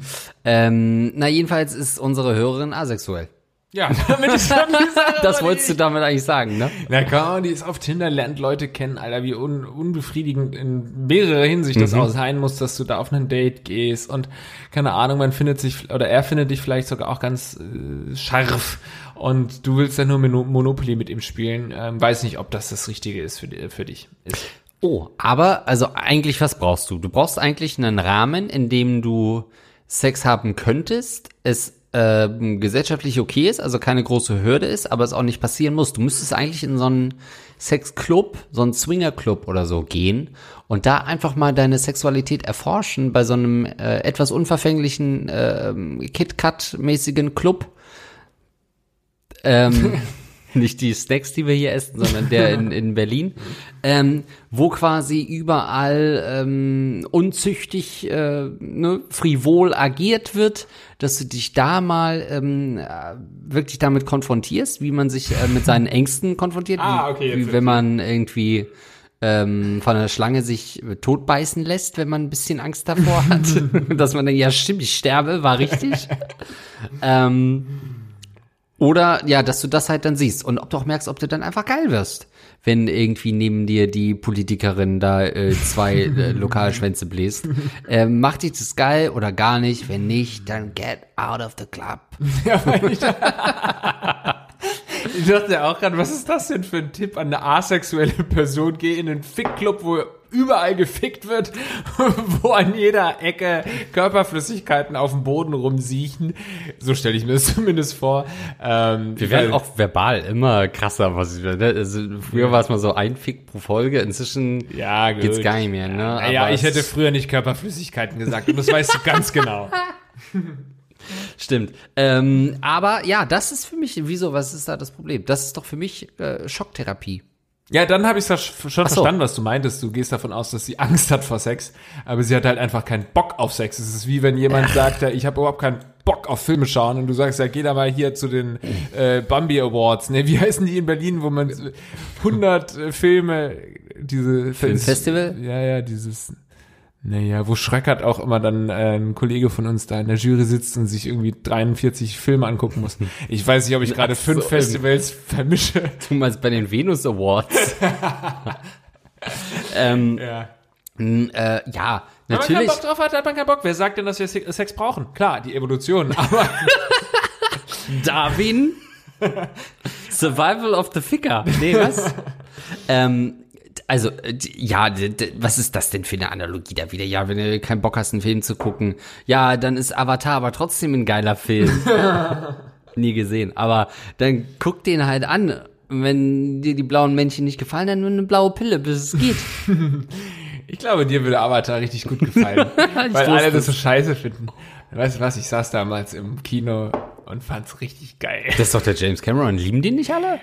Ähm, na, jedenfalls ist unsere Hörerin asexuell. Ja, damit ist dann die Das wolltest du damit eigentlich sagen, ne? Na komm, die ist auf Tinder, lernt Leute kennen, Alter, wie un unbefriedigend in mehrerer Hinsicht das auch sein muss, dass du da auf ein Date gehst und keine Ahnung, man findet sich, oder er findet dich vielleicht sogar auch ganz äh, scharf und du willst dann nur Mono- Monopoly mit ihm spielen, ähm, weiß nicht, ob das das Richtige ist für, für dich. Ist. Oh, aber also eigentlich was brauchst du? Du brauchst eigentlich einen Rahmen, in dem du Sex haben könntest, es ähm, gesellschaftlich okay ist, also keine große Hürde ist, aber es auch nicht passieren muss. Du müsstest eigentlich in so einen Sexclub, so einen Swingerclub oder so gehen und da einfach mal deine Sexualität erforschen bei so einem äh, etwas unverfänglichen ähm, KitKat-mäßigen Club. Ähm, nicht die Snacks, die wir hier essen, sondern der in, in Berlin, ähm, wo quasi überall ähm, unzüchtig, äh, ne, frivol agiert wird, dass du dich da mal ähm, äh, wirklich damit konfrontierst, wie man sich äh, mit seinen Ängsten konfrontiert, Ah, wie, okay, wie verstehe wenn man irgendwie ähm, von einer Schlange sich äh, totbeißen lässt, wenn man ein bisschen Angst davor hat, dass man denkt, ja stimmt, ich sterbe, war richtig. ähm, oder ja, dass du das halt dann siehst und ob du auch merkst, ob du dann einfach geil wirst, wenn irgendwie neben dir die Politikerin da äh, zwei äh, Lokalschwänze bläst. Ähm, macht dich das geil oder gar nicht? Wenn nicht, dann get out of the club. Ja, ich, ich dachte ja auch gerade, was ist das denn für ein Tipp an eine asexuelle Person? Geh in einen Fickclub, wo überall gefickt wird, wo an jeder Ecke Körperflüssigkeiten auf dem Boden rumsiechen. So stelle ich mir das zumindest vor. Ähm, Wir werden auch verbal immer krasser. Was ich, ne? also früher war es mal so ein Fick pro Folge, inzwischen ja, gut. geht's gar nicht mehr. Ne? Aber ich hätte früher nicht Körperflüssigkeiten gesagt und das weißt du ganz genau. Stimmt. Ähm, aber ja, das ist für mich, wieso, was ist da das Problem? Das ist doch für mich äh, Schocktherapie. Ja, dann habe ich schon so. verstanden, was du meintest. Du gehst davon aus, dass sie Angst hat vor Sex, aber sie hat halt einfach keinen Bock auf Sex. Es ist wie wenn jemand sagt, ja, ich habe überhaupt keinen Bock auf Filme schauen und du sagst, ja, geh da mal hier zu den äh, Bambi Awards. Ne, wie heißen die in Berlin, wo man 100 äh, Filme diese Filmfestival? Ja, ja, dieses naja, wo Schröckert auch immer dann äh, ein Kollege von uns da in der Jury sitzt und sich irgendwie 43 Filme angucken muss. Ich weiß nicht, ob ich gerade fünf so. Festivals vermische. Du meinst bei den Venus Awards. ähm, Ja. äh, ja, Wenn man keinen natürlich. Bock drauf hat, hat man keinen Bock. Wer sagt denn, dass wir Se- Sex brauchen? Klar, die Evolution. Aber Darwin. Survival of the Ficker. Nee, was? ähm, also, äh, ja, was ist das denn für eine Analogie da wieder? Ja, wenn du keinen Bock hast, einen Film zu gucken, ja, dann ist Avatar aber trotzdem ein geiler Film. Nie gesehen. Aber dann guck den halt an. Wenn dir die blauen Männchen nicht gefallen, dann nur eine blaue Pille, bis es geht. ich glaube, dir würde Avatar richtig gut gefallen. weil alle das so scheiße finden. Weißt du was, ich saß damals im Kino und fand's richtig geil. Das ist doch der James Cameron. Lieben den nicht alle?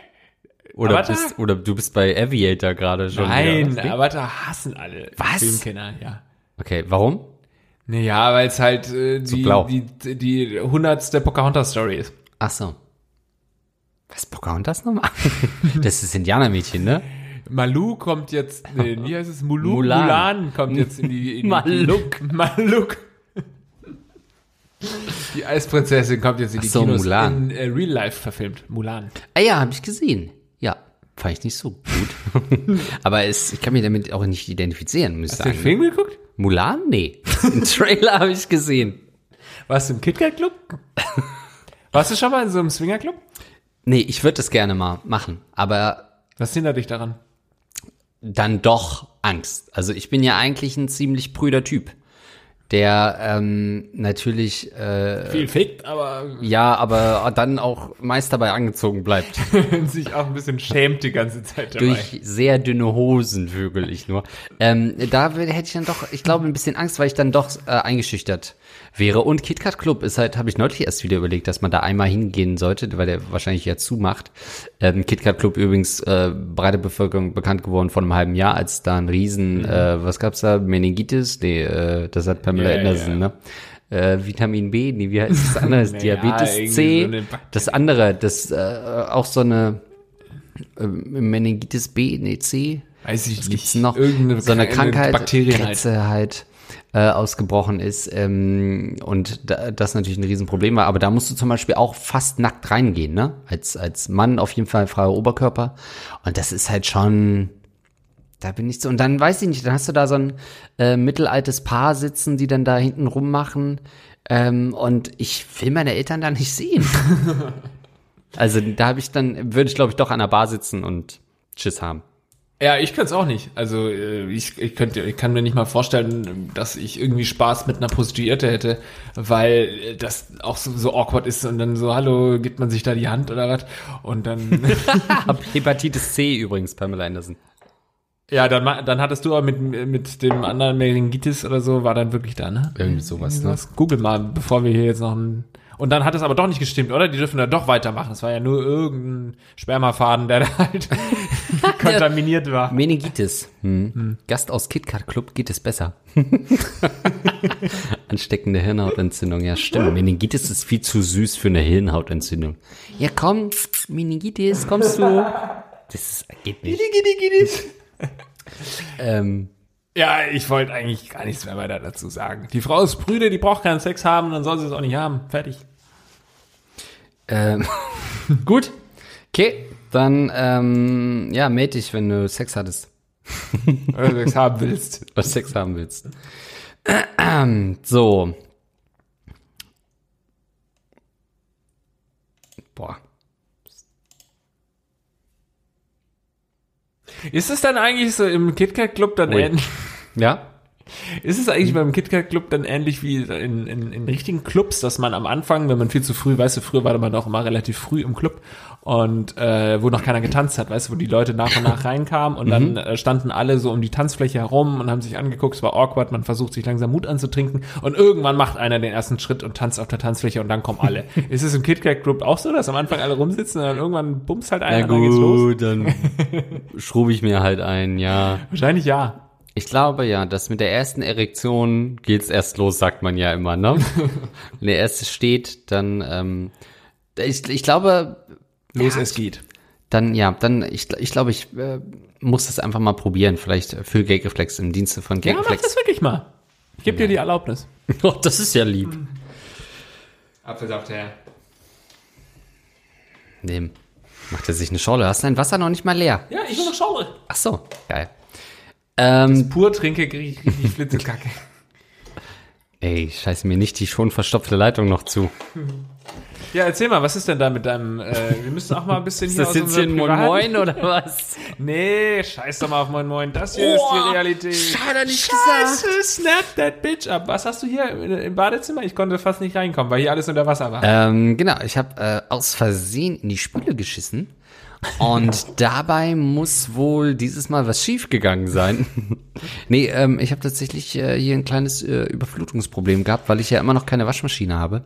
Oder, Avatar? bist, oder du bist bei Aviator gerade schon. Nein, wieder. Avatar hassen alle Was? Filmkenner, ja. Okay, warum? Naja, weil es halt äh, die, blau. die, die hundertste Pocahontas-Story ist. Ach so. Was Pocahontas nochmal? das ist Indianermädchen, ne? Malu kommt jetzt, nee, wie heißt es? Mulu, Mulan. Mulan. kommt jetzt in die, in die Maluk. Maluk. Die Eisprinzessin kommt jetzt in die Ach so, Kinos Mulan. in äh, Real Life verfilmt. Mulan. Ah ja, habe ich gesehen. Fand ich nicht so gut. Aber es, ich kann mich damit auch nicht identifizieren, muss ich Hast du den sagen. Film geguckt? Mulan? Nee. Den Trailer habe ich gesehen. Warst du im KitKat Club? Warst du schon mal in so einem Swinger Club? Nee, ich würde das gerne mal machen. Aber Was hindert dich daran? dann doch Angst. Also ich bin ja eigentlich ein ziemlich prüder Typ, der ähm, natürlich äh, Viel fickt, aber ja, aber dann auch meist dabei angezogen bleibt. sich auch ein bisschen schämt die ganze Zeit dabei. Durch sehr dünne Hosen vögel ich nur. Ähm, da hätte ich dann doch, ich glaube, ein bisschen Angst, weil ich dann doch äh, eingeschüchtert wäre. Und KitKat Club ist halt, habe ich neulich erst wieder überlegt, dass man da einmal hingehen sollte, weil der wahrscheinlich ja zumacht. Ähm, KitKat Club übrigens äh, breite Bevölkerung bekannt geworden vor einem halben Jahr, als da ein Riesen, äh, was gab's da, Meningitis? Nee, äh, das hat Pamela ja, Anderson, ne? Äh, Vitamin B, nee, wie heißt das andere? Naja, Diabetes C. so das andere, das äh, auch so eine ähm, Meningitis B, nee, C, Weiß ich was nicht. gibt's noch? Irgendeine so eine Krankheit, Bakterien halt. Krebse halt äh, ausgebrochen ist ähm, und da, das natürlich ein Riesenproblem war. Aber da musst du zum Beispiel auch fast nackt reingehen, ne? Als als Mann auf jeden Fall freier Oberkörper. Und das ist halt schon, da bin ich so. Und dann weiß ich nicht, dann hast du da so ein äh, mittelaltes Paar sitzen, die dann da hinten rummachen. Ähm, und ich will meine Eltern da nicht sehen. also da habe ich dann, würde ich glaube ich doch an der Bar sitzen und Tschüss haben. Ja, ich könnte es auch nicht. Also äh, ich, ich könnte, ich kann mir nicht mal vorstellen, dass ich irgendwie Spaß mit einer Prostituierte hätte, weil äh, das auch so, so awkward ist und dann so, hallo, gibt man sich da die Hand oder was? Und dann, Hepatitis C übrigens, Pamela Anderson. ja, dann, dann hattest du aber mit, mit dem anderen Meningitis oder so, war dann wirklich da, ne? Irgendwie sowas, ne? Google mal, bevor wir hier jetzt noch ein. Und dann hat es aber doch nicht gestimmt, oder? Die dürfen da doch weitermachen. Es war ja nur irgendein Spermafaden, der da halt kontaminiert war. Meningitis. Hm. Gast aus KitKat Club geht es besser. Ansteckende Hirnhautentzündung, ja stimmt. Meningitis ist viel zu süß für eine Hirnhautentzündung. Ja komm, Meningitis, kommst du? Das ist, geht nicht. Ähm, Ja, ich wollte eigentlich gar nichts mehr weiter dazu sagen. Die Frau ist prüde, die braucht keinen Sex haben, dann soll sie es auch nicht haben. Fertig. ähm, gut. Okay, dann ähm, ja, melde dich, wenn du Sex hattest. Oder Sex haben willst. was Sex haben willst. So. Boah. Ist es dann eigentlich so im KitKat Club dann Ui. Ja? Ist es eigentlich beim KitKat Club dann ähnlich wie in, in, in richtigen Clubs, dass man am Anfang, wenn man viel zu früh, weißt du, früher war man auch immer relativ früh im Club und äh, wo noch keiner getanzt hat, weißt du, wo die Leute nach und nach reinkamen und dann äh, standen alle so um die Tanzfläche herum und haben sich angeguckt, es war awkward, man versucht sich langsam Mut anzutrinken und irgendwann macht einer den ersten Schritt und tanzt auf der Tanzfläche und dann kommen alle. Ist es im KitKat Club auch so, dass am Anfang alle rumsitzen und dann irgendwann bumst halt einer Ja und dann geht's los? gut, dann schrub ich mir halt ein, ja. Wahrscheinlich ja. Ich glaube ja, dass mit der ersten Erektion geht's erst los, sagt man ja immer, ne? Wenn der erste steht, dann, ähm, ich, ich glaube, Los, Ja. es geht. dann, ja, dann, ich, ich glaube, ich äh, muss das einfach mal probieren, vielleicht für Gagreflex im Dienste von Ja, mach Gagreflex. das wirklich mal. Ich gebe dir die Erlaubnis. oh, das ist ja lieb. Apfelsaft her. Nehmen. Macht er sich eine Schorle. Hast dein Wasser noch nicht mal leer? Ja, ich will noch Schorle. Ach so, geil. Ähm, Pur trinke, kriege ich richtig Flitzekacke. ey, scheiße mir nicht die schon verstopfte Leitung noch zu. Ja, erzähl mal, was ist denn da mit deinem, äh, wir müssen auch mal ein bisschen Ist das jetzt hier ein Moin Moin oder was? Nee, scheiß doch mal auf Moin Moin, das hier ist die Realität. Schade nicht Scheiße, snap that bitch ab. Was hast du hier im im Badezimmer? Ich konnte fast nicht reinkommen, weil hier alles unter Wasser war. Ähm, genau, ich habe äh, aus Versehen in die Spüle geschissen. Und dabei muss wohl dieses Mal was schiefgegangen sein. nee, ähm, ich habe tatsächlich äh, hier ein kleines äh, Überflutungsproblem gehabt, weil ich ja immer noch keine Waschmaschine habe.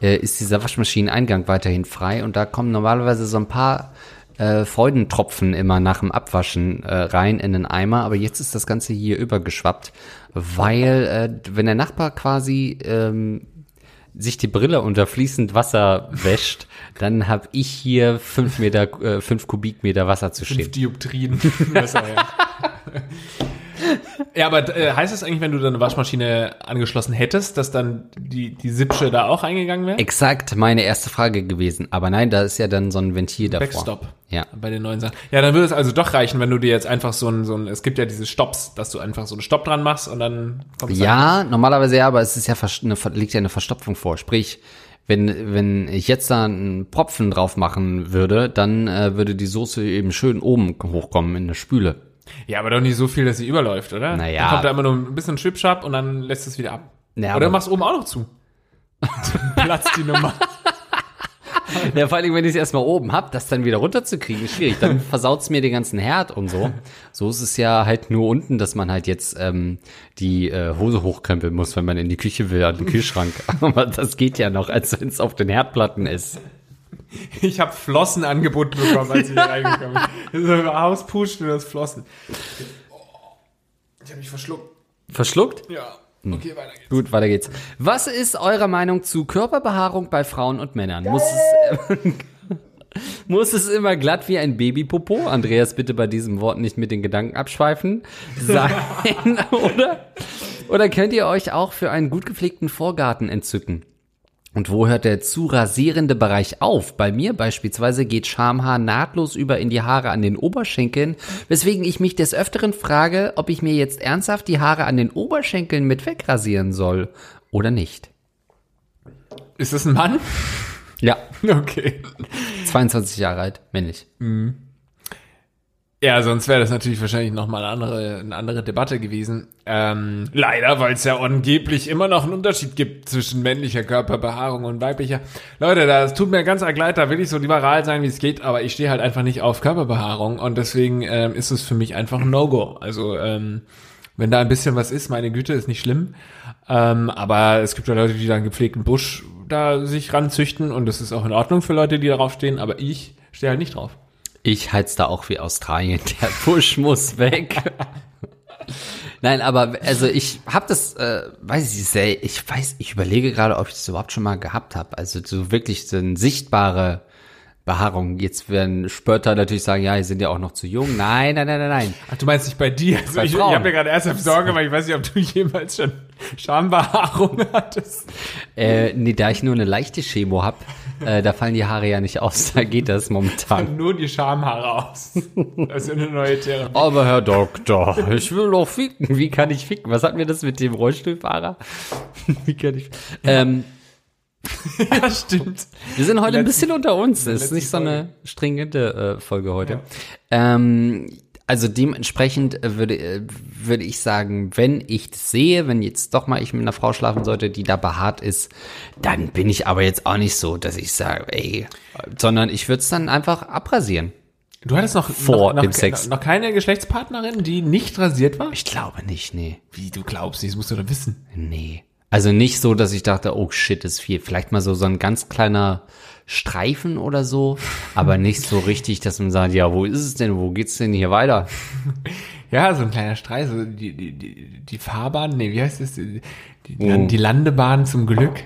Äh, ist dieser Waschmaschineneingang weiterhin frei und da kommen normalerweise so ein paar äh, Freudentropfen immer nach dem Abwaschen äh, rein in den Eimer, aber jetzt ist das Ganze hier übergeschwappt, weil äh, wenn der Nachbar quasi ähm, sich die Brille unter fließend Wasser wäscht, dann habe ich hier fünf Meter, äh, fünf Kubikmeter Wasser zu Fünf stehen. Dioptrien. Wasser, ja. Ja, aber äh, heißt das eigentlich, wenn du deine Waschmaschine angeschlossen hättest, dass dann die, die Sipsche da auch eingegangen wäre? Exakt meine erste Frage gewesen. Aber nein, da ist ja dann so ein Ventil davor. Backstop. Ja. Bei den neuen Sachen. Ja, dann würde es also doch reichen, wenn du dir jetzt einfach so ein, so ein, es gibt ja diese Stops, dass du einfach so einen Stopp dran machst und dann kommt es Ja, normalerweise ja, aber es ist ja eine, liegt ja eine Verstopfung vor. Sprich, wenn, wenn ich jetzt da einen Propfen drauf machen würde, dann äh, würde die Soße eben schön oben hochkommen in der Spüle. Ja, aber doch nicht so viel, dass sie überläuft, oder? Naja. Dann kommt da immer nur ein bisschen Schwipschab und dann lässt es wieder ab. Ja, oder machst oben auch noch zu. Platzt die Nummer. Ja, vor allem, wenn ich es erstmal oben hab, das dann wieder runterzukriegen, ist schwierig. Dann versaut's mir den ganzen Herd und so. So ist es ja halt nur unten, dass man halt jetzt ähm, die äh, Hose hochkrempeln muss, wenn man in die Küche will, an den Kühlschrank. Aber das geht ja noch, als wenn es auf den Herdplatten ist. Ich habe Flossen angeboten bekommen, als ich hier reingekommen bin. Das ist ein Hauspuscht und das Flossen. Ich habe mich verschluckt. Verschluckt? Ja. Okay, weiter geht's. Gut, weiter geht's. Was ist eure Meinung zu Körperbehaarung bei Frauen und Männern? Muss es, muss es immer glatt wie ein Babypopo? Andreas, bitte bei diesem Wort nicht mit den Gedanken abschweifen. Sein, oder? Oder könnt ihr euch auch für einen gut gepflegten Vorgarten entzücken? Und wo hört der zu rasierende Bereich auf? Bei mir beispielsweise geht Schamhaar nahtlos über in die Haare an den Oberschenkeln, weswegen ich mich des Öfteren frage, ob ich mir jetzt ernsthaft die Haare an den Oberschenkeln mit wegrasieren soll oder nicht. Ist das ein Mann? Ja, Okay. 22 Jahre alt, männlich. Ja, sonst wäre das natürlich wahrscheinlich nochmal eine andere, eine andere Debatte gewesen. Ähm, leider, weil es ja angeblich immer noch einen Unterschied gibt zwischen männlicher Körperbehaarung und weiblicher. Leute, das tut mir ganz arg leid, da will ich so liberal sein, wie es geht, aber ich stehe halt einfach nicht auf Körperbehaarung und deswegen ähm, ist es für mich einfach ein No-Go. Also, ähm, wenn da ein bisschen was ist, meine Güte, ist nicht schlimm. Ähm, aber es gibt ja Leute, die da einen gepflegten Busch da sich ranzüchten und das ist auch in Ordnung für Leute, die darauf stehen, aber ich stehe halt nicht drauf. Ich heiz da auch wie Australien. Der Busch muss weg. Nein, aber also ich habe das, äh, weiß ich sehr, ich weiß, ich überlege gerade, ob ich das überhaupt schon mal gehabt habe. Also so wirklich so eine sichtbare Behaarung. Jetzt werden Spötter natürlich sagen, ja, die sind ja auch noch zu jung. Nein, nein, nein, nein, nein. Ach, du meinst nicht bei dir? Also Bei ich ich habe mir gerade erst Sorge, weil ich weiß nicht, ob du jemals schon Schambehaarung hattest. Äh, nee, da ich nur eine leichte Chemo hab, äh, da fallen die Haare ja nicht aus. Da geht das momentan. Nur die Schamhaare aus. Das ist eine neue Therapie. Aber Herr Doktor, ich will doch ficken. Wie kann ich ficken? Was hatten wir das mit dem Rollstuhlfahrer? Wie kann ich? Ähm, Ja, stimmt. wir sind heute ein Letzten- bisschen unter uns. Es ist nicht so eine stringente äh, Folge heute. Ähm, Also dementsprechend äh, würde, äh, würde ich sagen, wenn ich das sehe, wenn jetzt doch mal ich mit einer Frau schlafen sollte, die da behaart ist, dann bin ich aber jetzt auch nicht so, dass ich sage, ey, sondern ich würde es dann einfach abrasieren. Du hattest noch, Vor noch, noch, dem Sex. noch keine Geschlechtspartnerin, die nicht rasiert war? Ich glaube nicht, nee. Wie, du glaubst nicht, das musst du doch wissen. Nee. Also nicht so, dass ich dachte, oh shit, ist viel. Vielleicht mal so, so ein ganz kleiner Streifen oder so, aber nicht so richtig, dass man sagt, ja, wo ist es denn? Wo geht's denn hier weiter? Ja, so ein kleiner Streich, so die, die, die, die Fahrbahn, nee, wie heißt das? Die, die, Oh. die Landebahn zum Glück.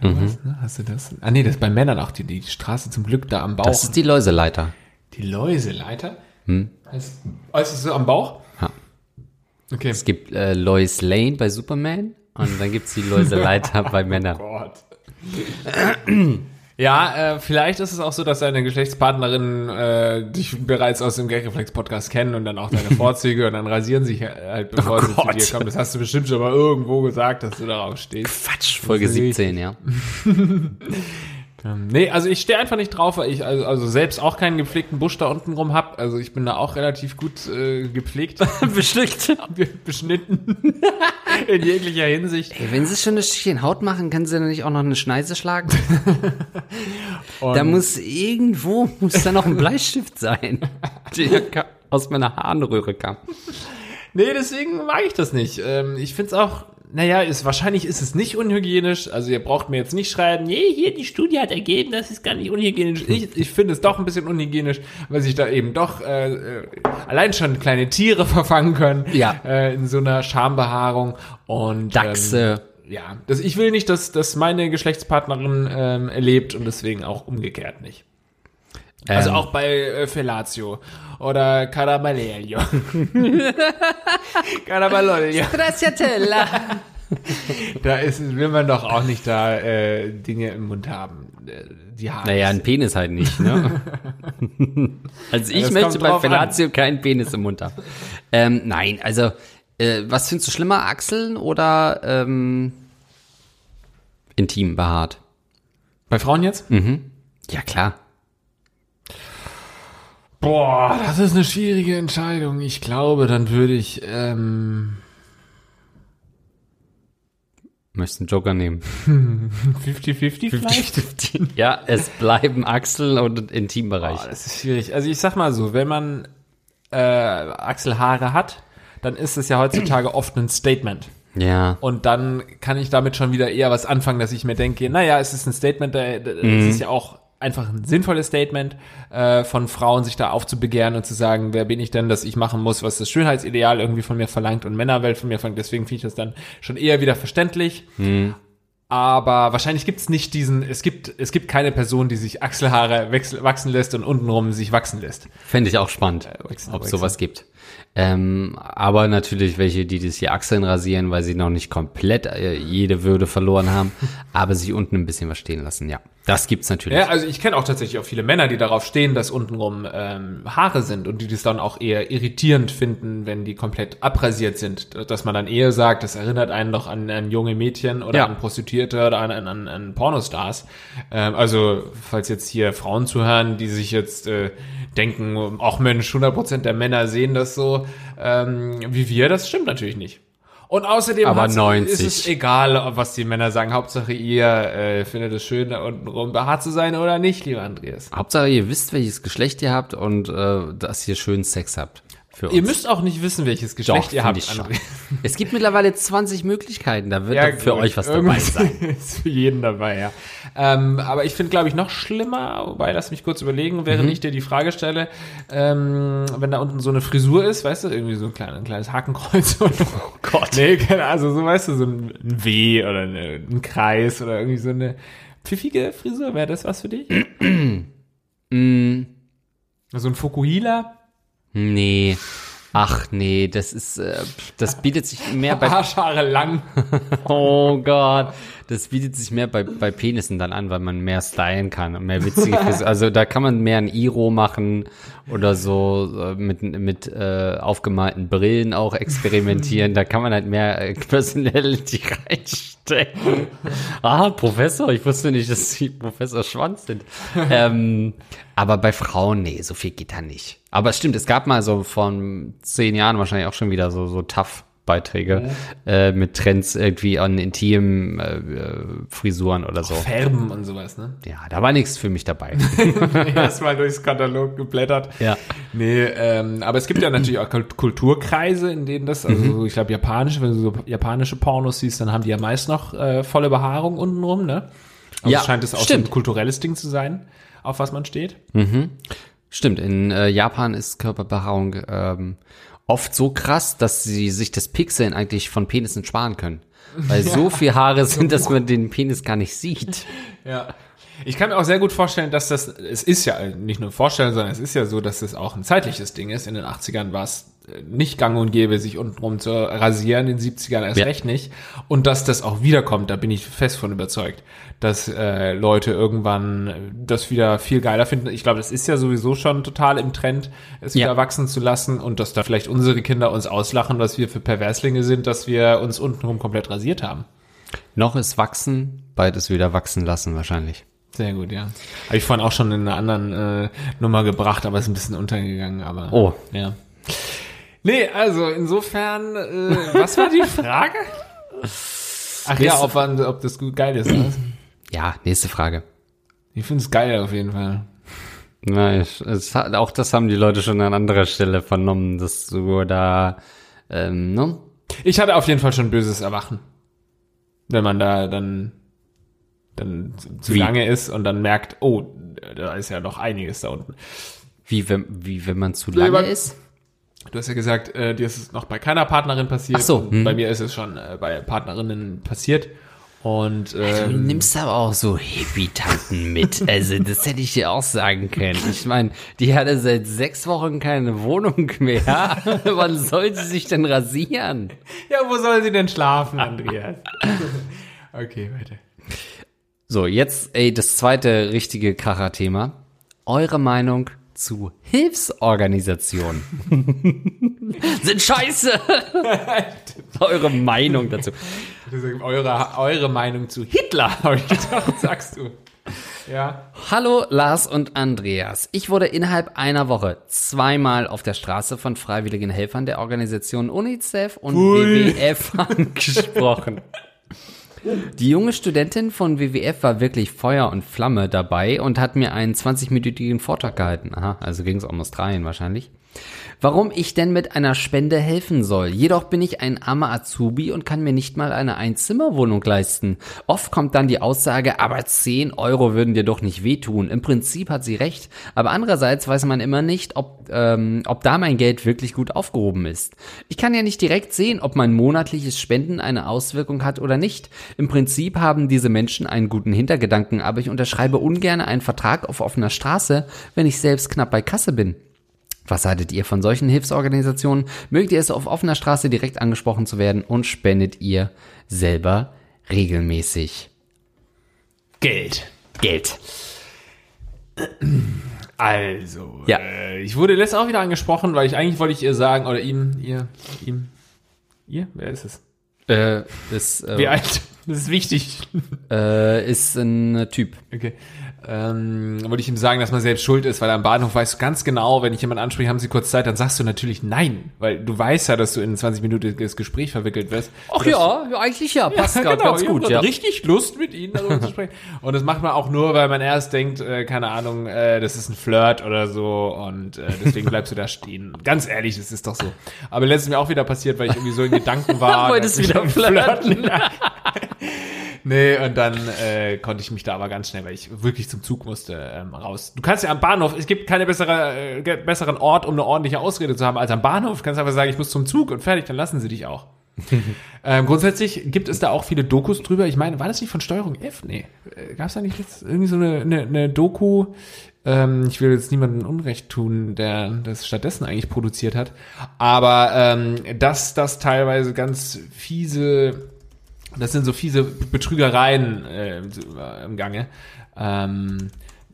Was, ne? Hast du das? Ah, nee, das ist bei Männern auch die, die Straße zum Glück da am Bauch. Das ist die Läuseleiter. die Läuseleiter? Hm. Heißt, oh, ist das so am Bauch? Ja. Okay. Es gibt äh, Lois Lane bei Superman und dann gibt's die Läuseleiter bei Männern. Gott. Ja, äh, vielleicht ist es auch so, dass deine Geschlechtspartnerin äh, dich bereits aus dem Gagreflex-Podcast kennen und dann auch deine Vorzüge und dann rasieren sich halt, bevor sie zu Gott. dir kommen. Das hast du bestimmt schon mal irgendwo gesagt, dass du darauf stehst. Quatsch, Folge Das ist 17, ja. Ähm, nee, also ich stehe einfach nicht drauf, weil ich also, also selbst auch keinen gepflegten Busch da unten rum hab. Also ich bin da auch relativ gut äh, gepflegt, Bestückt. beschnitten in jeglicher Hinsicht. Ey, wenn sie schon ein Stückchen Haut machen, können sie dann nicht auch noch eine Schneise schlagen? Da muss irgendwo, muss da noch ein Bleistift sein, der aus meiner Harnröhre kam. Nee, deswegen mag ich das nicht. Ähm, ich find's auch, naja, ist, wahrscheinlich ist es nicht unhygienisch. Also ihr braucht mir jetzt nicht schreiben, nee, hier die Studie hat ergeben, das ist gar nicht unhygienisch. Ich, ich finde es doch ein bisschen unhygienisch, weil sich da eben doch äh, äh, allein schon kleine Tiere verfangen können Ja. äh, in so einer Schambehaarung. Und Dachse. Ähm, ja, das, ich will nicht, dass, dass meine Geschlechtspartnerin ähm, erlebt und deswegen auch umgekehrt nicht. Also Ähm, auch bei äh, Fellatio oder Caramello. Caramello. Stracciatella. Da ist, will man doch auch nicht da äh, Dinge im Mund haben. Äh, Die Haare. Naja, ein Penis halt nicht, ne? also ich möchte bei drauf Fellatio keinen Penis im Mund haben. Ähm, nein, also, äh, was findest du schlimmer, Achseln oder ähm, intim behaart? Bei Frauen jetzt? Ja, klar. Boah, das ist eine schwierige Entscheidung. Ich glaube, dann würde ich ähm, Möchtest einen Joker nehmen? 50-50 vielleicht? ja, es bleiben Achseln und Intimbereich. Boah, das ist schwierig. Also ich sag mal so, wenn man äh, Achselhaare hat, dann ist es ja heutzutage oft ein Statement. ja. Und dann kann ich damit schon wieder eher was anfangen, dass ich mir denke, naja, es ist ein Statement, äh, es ist ja auch einfach ein sinnvolles Statement äh, von Frauen, sich da aufzubegehren und zu sagen, wer bin ich denn, dass ich machen muss, was das Schönheitsideal irgendwie von mir verlangt und Männerwelt von mir verlangt. Deswegen finde ich das dann schon eher wieder verständlich. Aber wahrscheinlich gibt es nicht diesen, es gibt, es gibt keine Person, die sich Achselhaare wechsel, wachsen lässt und untenrum sich wachsen lässt. Fände ich auch spannend, wechseln, ob es wechseln. sowas gibt. Ähm, aber natürlich welche, die das hier Achseln rasieren, weil sie noch nicht komplett äh, jede Würde verloren haben, aber sich unten ein bisschen was stehen lassen. Ja, das gibt's natürlich. Ja, also ich kenne auch tatsächlich auch viele Männer, die darauf stehen, dass untenrum ähm, Haare sind und die das dann auch eher irritierend finden, wenn die komplett abrasiert sind. Dass man dann eher sagt, das erinnert einen doch an, an junge Mädchen oder Ja. an Prostituierte oder an, an, an, Pornostars. Ähm, also falls jetzt hier Frauen zuhören, die sich jetzt äh, denken, auch Mensch, 100% der Männer sehen das so ähm, wie wir, das stimmt natürlich nicht. Und außerdem Aber hat's- 90. ist es egal, was die Männer sagen. Hauptsache ihr äh, findet es schön, da unten rum behaart zu sein oder nicht, lieber Andreas. Hauptsache ihr wisst, welches Geschlecht ihr habt und äh, dass ihr schön Sex habt. Für uns. Ihr müsst auch nicht wissen, welches Geschlecht ihr find habt, schon. Es gibt mittlerweile 20 Möglichkeiten, da wird doch für gut, euch was dabei sein. ist für jeden dabei, ja. Ähm, aber ich finde, glaube ich, noch schlimmer, wobei, lass mich kurz überlegen, Mhm. während ich dir die Frage stelle, ähm, wenn da unten so eine Frisur ist, weißt du, irgendwie so ein, klein, ein kleines Hakenkreuz. oh Gott. Nee, keine, also so, weißt du, so ein, ein W oder eine, ein Kreis oder irgendwie so eine pfiffige Frisur, wäre das was für dich? Mm, So ein Fukuhila? Nee. Ach nee, das ist, äh, das bietet sich mehr bei Arschhaare lang. Oh Gott, das bietet sich mehr bei, bei Penissen dann an, weil man mehr stylen kann und mehr witzige Frisur. Also da kann man mehr ein Iro machen oder so äh, mit, mit äh, aufgemalten Brillen auch experimentieren. Da kann man halt mehr äh, Personality reinstecken. Ah, Professor, ich wusste nicht, dass Sie Professor Schwanz sind. ähm, aber bei Frauen, nee, so viel geht da nicht. Aber es stimmt, es gab mal so von zehn Jahren wahrscheinlich auch schon wieder so, so tough Beiträge äh, mit Trends irgendwie an intimen äh, äh, Frisuren oder so. Färben und sowas, ne? Ja, da war nichts für mich dabei. Erstmal durchs Katalog geblättert. Ja. Nee, ähm, aber es gibt ja natürlich auch Kult- Kulturkreise, in denen das, also Mhm. ich glaube japanische, wenn du so japanische Pornos siehst, dann haben die ja meist noch äh, volle Behaarung untenrum, ne? Also Ja, scheint es auch so stimmt. ein kulturelles Ding zu sein, auf was man steht. Stimmt, in äh, Japan ist Körperbehaarung ähm, oft so krass, dass sie sich das Pixeln eigentlich von Penissen sparen können. Weil so viel Haare sind, dass man den Penis gar nicht sieht. Ja. Ich kann mir auch sehr gut vorstellen, dass das, es ist ja nicht nur vorstellen, sondern es ist ja so, dass das auch ein zeitliches Ding ist. In den 80ern war es nicht gang und gäbe, sich untenrum zu rasieren, in den 70ern erst Ja. recht nicht. Und dass das auch wiederkommt, da bin ich fest von überzeugt, dass äh, Leute irgendwann das wieder viel geiler finden. Ich glaube, das ist ja sowieso schon total im Trend, es Ja. wieder wachsen zu lassen und dass da vielleicht unsere Kinder uns auslachen, was wir für Perverslinge sind, dass wir uns untenrum komplett rasiert haben. Noch ist wachsen, beides wieder wachsen lassen wahrscheinlich. Sehr gut, ja. Habe ich vorhin auch schon in einer anderen äh, Nummer gebracht, aber ist ein bisschen untergegangen, aber. Oh. Ja. Nee, also insofern, äh, was war die Frage? Ach ja, ob, man, ob das gut geil ist. oder? Ja, nächste Frage. Ich finde es geil auf jeden Fall. Na, ich, es hat, auch das haben die Leute schon an anderer Stelle vernommen, dass du da, ähm, ne? Ich hatte auf jeden Fall schon böses Erwachen. Wenn man da dann, dann zu Wie? lange ist und dann merkt, oh, da ist ja noch einiges da unten. Wie wenn, wie wenn man zu lange man- ist? Du hast ja gesagt, äh, dir ist es noch bei keiner Partnerin passiert. Ach so, hm. Bei mir ist es schon äh, bei Partnerinnen passiert. Und Du ähm, nimmst aber auch so Hippie-Tanten mit. Also, das hätte ich dir auch sagen können. Ich meine, die hatte seit sechs Wochen keine Wohnung mehr. Wann soll sie sich denn rasieren? ja, wo soll sie denn schlafen, Andreas? okay, weiter. So, jetzt, ey, das zweite richtige Kracher-Thema. Eure Meinung zu Hilfsorganisationen. Sind scheiße. Eure Meinung dazu. Eure, eure Meinung zu Hitler, habe ich gedacht, sagst du. Ja. Hallo Lars und Andreas. Ich wurde innerhalb einer Woche zweimal auf der Straße von freiwilligen Helfern der Organisationen UNICEF und Ui. WWF angesprochen. Die junge Studentin von WWF war wirklich Feuer und Flamme dabei und hat mir einen 20-minütigen Vortrag gehalten. Aha, also ging es um Australien wahrscheinlich. Warum ich denn mit einer Spende helfen soll. Jedoch bin ich ein armer Azubi und kann mir nicht mal eine Einzimmerwohnung leisten. Oft kommt dann die Aussage, aber 10 Euro würden dir doch nicht wehtun. Im Prinzip hat sie recht, aber andererseits weiß man immer nicht, ob, ähm, ob da mein Geld wirklich gut aufgehoben ist. Ich kann ja nicht direkt sehen, ob mein monatliches Spenden eine Auswirkung hat oder nicht. Im Prinzip haben diese Menschen einen guten Hintergedanken, aber ich unterschreibe ungern einen Vertrag auf offener Straße, wenn ich selbst knapp bei Kasse bin. Was haltet ihr von solchen Hilfsorganisationen? Mögt ihr es auf offener Straße direkt angesprochen zu werden und spendet ihr selber regelmäßig Geld. Geld? Also, Ja. äh, ich wurde letztens auch wieder angesprochen, weil ich eigentlich wollte ich ihr sagen, oder ihm, ihr, ihm, ihr, wer ist es? Äh, ist, Wie äh, alt? Das ist wichtig. äh, ist ein Typ. Okay. Ähm, wollte ich ihm sagen, dass man selbst schuld ist, weil am Bahnhof weißt du ganz genau, wenn ich jemanden anspreche, haben sie kurz Zeit, dann sagst du natürlich nein, weil du weißt ja, dass du in ein 20-minütiges Gespräch verwickelt wirst. Ach ja, ja, eigentlich ja, passt gerade genau, ganz gut, ja. richtig Lust mit ihnen darüber zu sprechen. Und das macht man auch nur, weil man erst denkt, äh, keine Ahnung, äh, das ist ein Flirt oder so und äh, deswegen bleibst du da stehen. Ganz ehrlich, das ist doch so. Aber letztens mir auch wieder passiert, weil ich irgendwie so in Gedanken war. Wolltest wieder am flirten. Nee, und dann äh, konnte ich mich da aber ganz schnell, weil ich wirklich zum Zug musste, ähm, raus. Du kannst ja am Bahnhof, es gibt keine bessere, äh, besseren Ort, um eine ordentliche Ausrede zu haben als am Bahnhof. Du kannst einfach sagen, ich muss zum Zug und fertig, dann lassen sie dich auch. ähm, grundsätzlich gibt es da auch viele Dokus drüber. Ich meine, war das nicht von Steuerung F? Nee. Äh, Gab es da nicht jetzt irgendwie so eine, eine, eine Doku? Ähm, ich will jetzt niemandem Unrecht tun, der das stattdessen eigentlich produziert hat. Aber ähm, dass das teilweise ganz fiese Das sind so fiese Betrügereien äh, im Gange. Ähm,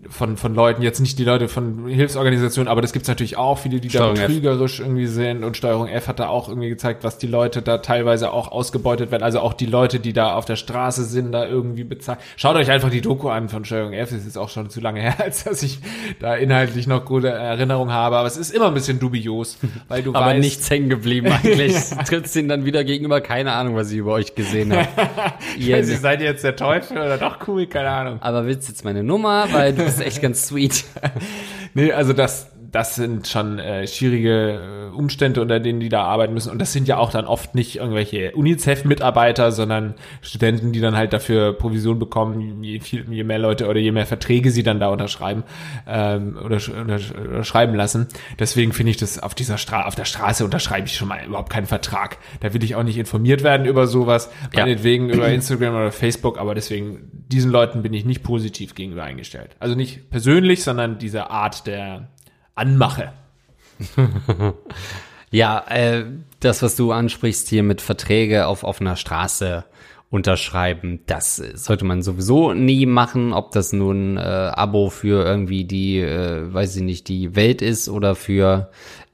von, von Leuten, jetzt nicht die Leute von Hilfsorganisationen, aber das gibt's natürlich auch, viele, die da Steuerung F. betrügerisch irgendwie sind und Steuerung F hat da auch irgendwie gezeigt, was die Leute da teilweise auch ausgebeutet werden, also auch die Leute, die da auf der Straße sind, da irgendwie bezahlt. Schaut euch einfach die Doku an von Steuerung F, das ist auch schon zu lange her, als dass ich da inhaltlich noch gute Erinnerungen habe, aber es ist immer ein bisschen dubios, weil du Aber weißt, nichts hängen geblieben eigentlich. Trittst ihnen dann wieder gegenüber, keine Ahnung, was ich über euch gesehen. Ihr, Ihr seid ihr jetzt der Teufel oder doch cool, keine Ahnung. aber willst jetzt meine Nummer, weil du bist echt ganz sweet. Nee, also das, das sind schon äh, schwierige äh, Umstände, unter denen die da arbeiten müssen. Und das sind ja auch dann oft nicht irgendwelche UNICEF-Mitarbeiter, sondern Studenten, die dann halt dafür Provision bekommen, je, viel, je mehr Leute oder je mehr Verträge sie dann da unterschreiben ähm, oder, oder, oder schreiben lassen. Deswegen finde ich das auf dieser Stra auf der Straße unterschreibe ich schon mal überhaupt keinen Vertrag. Da will ich auch nicht informiert werden über sowas, Ja. meinetwegen über Instagram oder Facebook, aber deswegen diesen Leuten bin ich nicht positiv gegenüber eingestellt. Also nicht persönlich, sondern diese Art der Anmache. Ja, äh, das, was du ansprichst hier mit Verträge auf offener Straße unterschreiben, das äh, sollte man sowieso nie machen, ob das nun äh, Abo für irgendwie die, äh, weiß ich nicht, die Welt ist oder für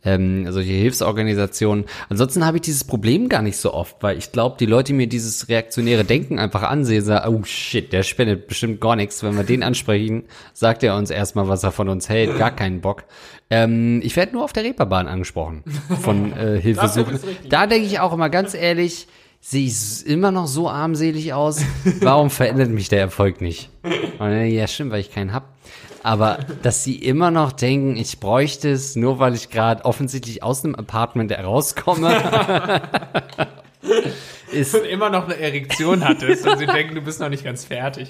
ähm, solche Hilfsorganisationen. Ansonsten habe ich dieses Problem gar nicht so oft, weil ich glaube, die Leute die mir dieses reaktionäre Denken einfach ansehen, sagen, oh shit, der spendet bestimmt gar nichts. Wenn wir den ansprechen, sagt er uns erstmal, was er von uns hält, gar keinen Bock. Ähm, ich werde nur auf der Reeperbahn angesprochen von äh, Hilfesuchen. Da denke ich auch immer ganz ehrlich, sehe ich immer noch so armselig aus. Warum verändert mich der Erfolg nicht? Dann ich, ja, stimmt, weil ich keinen hab. Aber dass sie immer noch denken, ich bräuchte es, nur weil ich gerade offensichtlich aus einem Apartment herauskomme, ist Und immer noch eine Erektion hattest und sie denken, du bist noch nicht ganz fertig.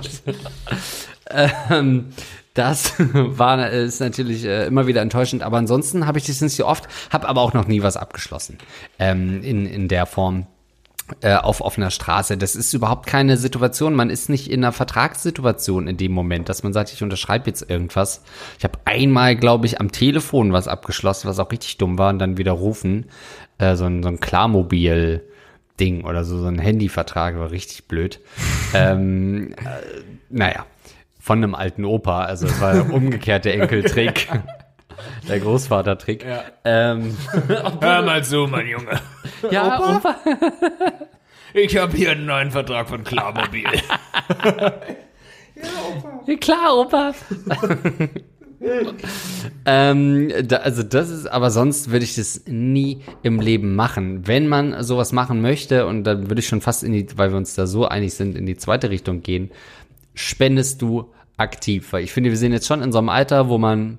ähm, das war ist natürlich äh, immer wieder enttäuschend. Aber ansonsten habe ich das nicht so oft, habe aber auch noch nie was abgeschlossen ähm, in in der Form äh, auf offener Straße. Das ist überhaupt keine Situation. Man ist nicht in einer Vertragssituation in dem Moment, dass man sagt, ich unterschreibe jetzt irgendwas. Ich habe einmal, glaube ich, am Telefon was abgeschlossen, was auch richtig dumm war und dann wieder rufen. Äh, so ein, so ein Klarmobil. Ding oder so, so ein Handyvertrag war richtig blöd. ähm, äh, naja, von einem alten Opa, also es war der umgekehrte Enkeltrick. Der Großvatertrick. Ja. Ähm, Hör mal zu, mein Junge. ja, Opa. Ich habe hier einen neuen Vertrag von Klarmobil. Ja, klar, Opa. ähm, da, also das ist, aber sonst würde ich das nie im Leben machen. Wenn man sowas machen möchte, und dann würde ich schon fast in die, weil wir uns da so einig sind, in die zweite Richtung gehen, spendest du aktiv. Weil ich finde, wir sind jetzt schon in so einem Alter, wo man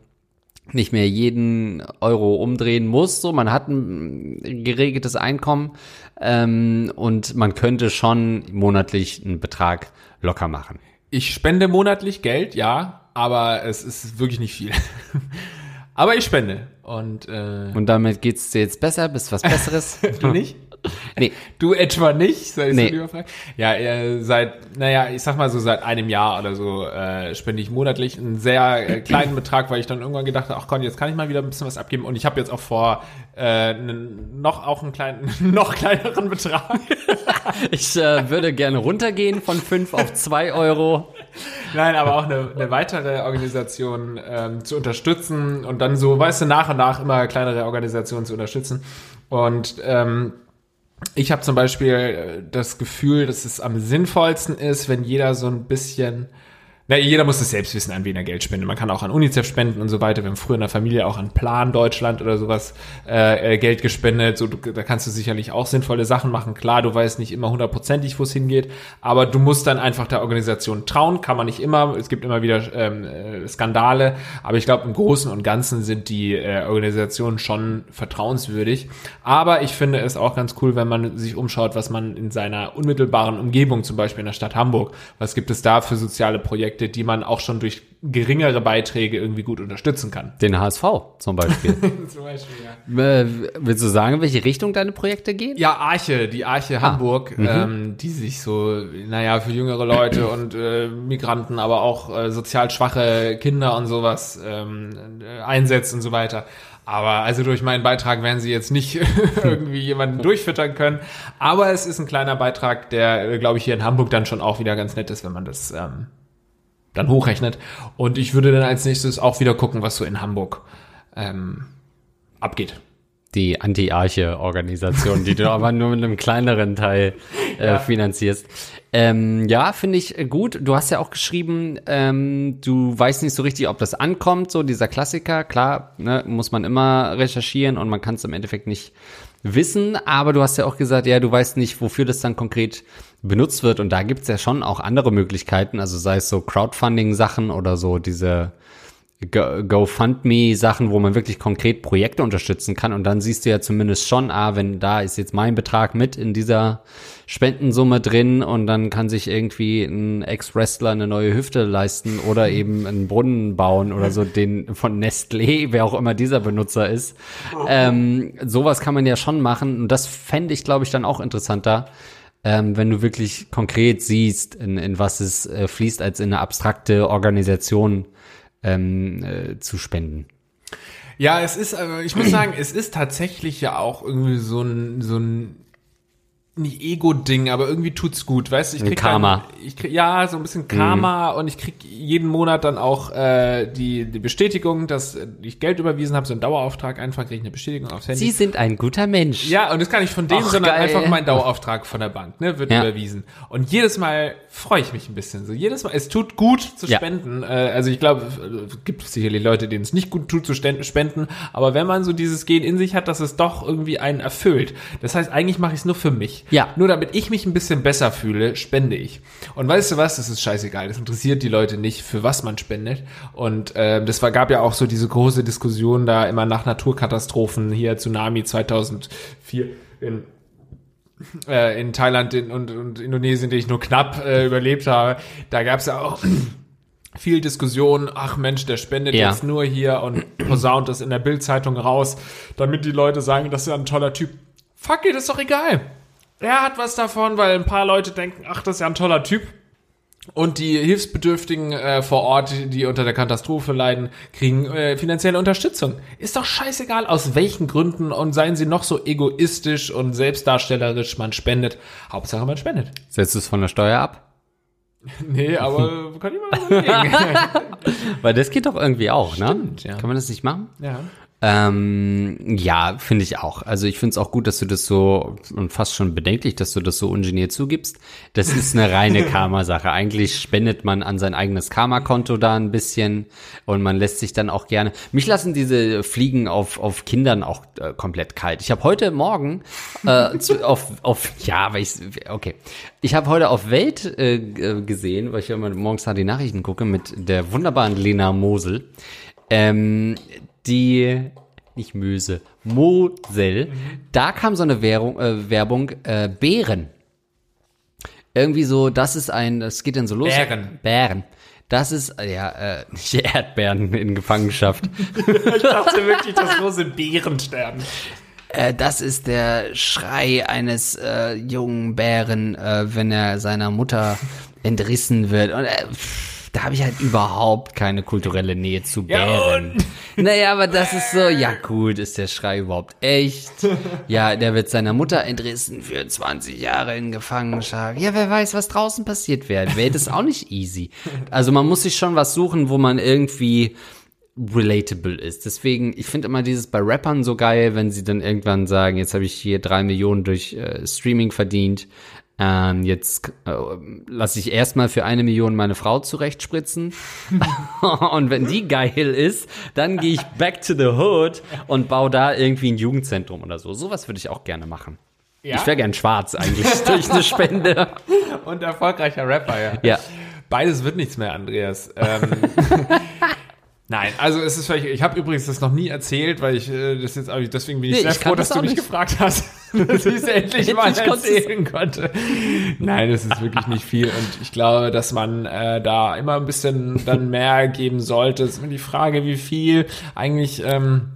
nicht mehr jeden Euro umdrehen muss. So, man hat ein geregeltes Einkommen ähm, und man könnte schon monatlich einen Betrag locker machen. Ich spende monatlich Geld, ja, aber es ist wirklich nicht viel. aber ich spende. Und äh, Und damit geht's dir jetzt besser, bist was Besseres? du nicht? Nee, Du etwa nicht? Soll ich Nee. so lieber fragen? Ja, äh, seit, naja, ich sag mal so seit einem Jahr oder so äh, spende ich monatlich einen sehr äh, kleinen Betrag, weil ich dann irgendwann gedacht habe, ach Gott, jetzt kann ich mal wieder ein bisschen was abgeben. Und ich habe jetzt auch vor, äh, noch auch einen kleinen, noch kleineren Betrag. ich äh, würde gerne runtergehen von fünf auf zwei Euro. Nein, aber auch eine, eine weitere Organisation ähm, zu unterstützen und dann so, weißt du, nach und nach immer kleinere Organisationen zu unterstützen. Und ähm, ich habe zum Beispiel äh, das Gefühl, dass es am sinnvollsten ist, wenn jeder so ein bisschen na, jeder muss es selbst wissen, an wen er Geld spendet. Man kann auch an UNICEF spenden und so weiter. Wir haben früher in der Familie auch an Plan Deutschland oder sowas äh, äh, Geld gespendet. So, du, da kannst du sicherlich auch sinnvolle Sachen machen. Klar, du weißt nicht immer hundertprozentig, wo es hingeht, aber du musst dann einfach der Organisation trauen. Kann man nicht immer. Es gibt immer wieder ähm, äh, Skandale, aber ich glaube, im Großen und Ganzen sind die äh, Organisationen schon vertrauenswürdig. Aber ich finde es auch ganz cool, wenn man sich umschaut, was man in seiner unmittelbaren Umgebung, zum Beispiel in der Stadt Hamburg, was gibt es da für soziale Projekte, die man auch schon durch geringere Beiträge irgendwie gut unterstützen kann. Den HSV zum Beispiel. Zum Beispiel, ja. äh, willst du sagen, in welche Richtung deine Projekte gehen? Ja, Arche, die Arche Hamburg, ähm, die sich so, naja, für jüngere Leute und äh, Migranten, aber auch äh, sozial schwache Kinder und sowas ähm, äh, einsetzt und so weiter. Aber also durch meinen Beitrag werden sie jetzt nicht irgendwie jemanden durchfüttern können. Aber es ist ein kleiner Beitrag, der, äh, glaube ich, hier in Hamburg dann schon auch wieder ganz nett ist, wenn man das ähm, dann hochrechnet. Und ich würde dann als nächstes auch wieder gucken, was so in Hamburg ähm, abgeht. Die Anti-Arche-Organisation, die du aber nur mit einem kleineren Teil äh, Ja. finanzierst. Ähm, ja, finde ich gut. Du hast ja auch geschrieben, ähm, du weißt nicht so richtig, ob das ankommt, so dieser Klassiker. Klar, ne, muss man immer recherchieren und man kann es im Endeffekt nicht wissen, aber du hast ja auch gesagt, ja, du weißt nicht, wofür das dann konkret benutzt wird und da gibt's ja schon auch andere Möglichkeiten, also sei es so Crowdfunding-Sachen oder so diese Go- GoFundMe-Sachen, wo man wirklich konkret Projekte unterstützen kann. Und dann siehst du ja zumindest schon, ah, wenn da ist jetzt mein Betrag mit in dieser Spendensumme drin und dann kann sich irgendwie ein Ex-Wrestler eine neue Hüfte leisten oder eben einen Brunnen bauen oder so, den von Nestlé, wer auch immer dieser Benutzer ist. Ähm, sowas kann man ja schon machen. Und das fände ich, glaube ich, dann auch interessanter. Ähm, wenn du wirklich konkret siehst, in, in was es äh, fließt, als in eine abstrakte Organisation ähm, äh, zu spenden. Ja, es ist, äh, ich muss sagen, es ist tatsächlich ja auch irgendwie so ein, so ein nicht Ego-Ding, aber irgendwie tut's gut, weißt du? Ich Ein krieg Karma. Dann, ich krieg, ja, so ein bisschen Karma und ich krieg jeden Monat dann auch äh, die, die Bestätigung, dass ich Geld überwiesen habe, so einen Dauerauftrag einfach, krieg ich eine Bestätigung aufs Handy. Sie sind ein guter Mensch. Ja, und das kann ich von denen, sondern geil. einfach mein Dauerauftrag von der Bank, ne, wird Ja. überwiesen. Und jedes Mal freue ich mich ein bisschen. So jedes Mal, es tut gut zu Ja. spenden. Äh, also ich glaube, es gibt sicherlich Leute, denen es nicht gut tut zu spenden, aber wenn man so dieses Gen in sich hat, dass es doch irgendwie einen erfüllt. Das heißt, eigentlich mache ich es nur für mich. Ja. Nur damit ich mich ein bisschen besser fühle, spende ich. Und weißt du was? Das ist scheißegal. Das interessiert die Leute nicht, für was man spendet. Und äh, das war, gab ja auch so diese große Diskussion da immer nach Naturkatastrophen hier Tsunami 2004 in äh, in Thailand in, und, und Indonesien, die ich nur knapp äh, überlebt habe, da gab es ja auch viel Diskussion, ach Mensch, der spendet Ja. jetzt nur hier und posaunt das in der Bildzeitung raus, damit die Leute sagen, das ist ja ein toller Typ. Fuck it, ist doch egal. Er hat was davon, weil ein paar Leute denken, ach, das ist ja ein toller Typ. Und die Hilfsbedürftigen äh, vor Ort, die unter der Katastrophe leiden, kriegen äh, finanzielle Unterstützung. Ist doch scheißegal, aus welchen Gründen und seien sie noch so egoistisch und selbstdarstellerisch man spendet. Hauptsache man spendet. Setzt es von der Steuer ab? Nee, aber kann ich mal überlegen. Weil das geht doch irgendwie auch, ne? Stimmt, ja. Kann man das nicht machen? ja. Ähm, ja, finde ich auch. Also ich finde es auch gut, dass du das so und fast schon bedenklich, dass du das so ungeniert zugibst. Das ist eine reine Karma-Sache. Eigentlich spendet man an sein eigenes Karma-Konto da ein bisschen und man lässt sich dann auch gerne. Mich lassen diese Fliegen auf auf Kindern auch äh, komplett kalt. Ich habe heute Morgen äh, zu, auf auf ja, weil ich okay. Ich habe heute auf Welt äh, g- gesehen, weil ich immer morgens nach die Nachrichten gucke mit der wunderbaren Lena Mosel. Ähm, die, nicht Möse, Mosel, da kam so eine Währung, äh, Werbung, äh, Bären. Irgendwie so, das ist ein, das geht dann so los. Bären. Bären. Das ist, ja, äh, nicht Erdbeeren in Gefangenschaft. Ich dachte wirklich, das große Bärensterben. Äh, das ist der Schrei eines äh, jungen Bären, äh, wenn er seiner Mutter entrissen wird. Und äh, pff, da habe ich halt überhaupt keine kulturelle Nähe zu Ja, Bären. und? naja, aber das ist so, ja gut, ist der Schrei überhaupt echt? Ja, der wird seiner Mutter entrissen für 20 Jahre in Gefangenschaft. Ja, wer weiß, was draußen passiert wäre. Wäre das auch nicht easy. Also man muss sich schon was suchen, wo man irgendwie relatable ist. Deswegen, ich finde immer dieses bei Rappern so geil, wenn sie dann irgendwann sagen, jetzt habe ich hier drei Millionen durch äh, Streaming verdient, ähm, jetzt äh, lasse ich erstmal für eine Million meine Frau zurechtspritzen. und wenn die geil ist, dann gehe ich back to the hood und baue da irgendwie ein Jugendzentrum oder so. Sowas würde ich auch gerne machen. Ja? Ich wäre gern schwarz eigentlich durch eine Spende. Und erfolgreicher Rapper, ja. Ja. Beides wird nichts mehr, Andreas. Ähm, Nein, also es ist völlig. Ich habe übrigens das noch nie erzählt, weil ich äh, das jetzt deswegen bin ich Nee, sehr ich froh, dass das du mich nicht. gefragt hast, dass ich es endlich mal es- erzählen konnte. Nein, das ist wirklich nicht viel und ich glaube, dass man äh, da immer ein bisschen dann mehr geben sollte. Es ist immer die Frage, wie viel eigentlich. Ähm,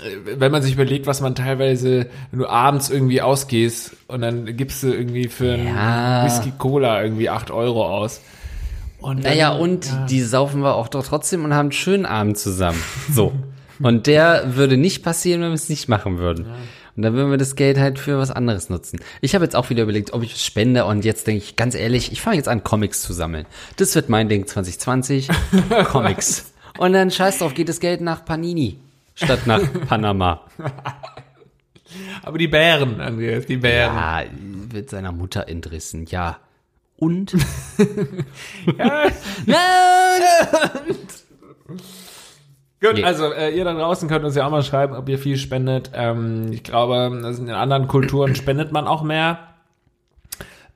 äh, wenn man sich überlegt, was man teilweise, wenn du abends irgendwie ausgehst und dann gibst du irgendwie für einen Ja. Whisky Cola irgendwie acht Euro aus. Und dann- Naja, und die saufen wir auch doch trotzdem und haben einen schönen Abend zusammen. So. Und der würde nicht passieren, wenn wir es nicht machen würden. Und dann würden wir das Geld halt für was anderes nutzen. Ich habe jetzt auch wieder überlegt, ob ich es spende und jetzt denke ich ganz ehrlich, ich fange jetzt an, Comics zu sammeln. Das wird mein Ding 2020. Comics. Und dann scheiß drauf, geht das Geld nach Panini statt nach Panama. Aber die Bären, Andreas, die Bären. Ja, wird seiner Mutter entrissen, ja. Und? Nein! Gut, Nee. also äh, ihr da draußen könnt uns ja auch mal schreiben, ob ihr viel spendet. Ähm, ich glaube, in anderen Kulturen spendet man auch mehr.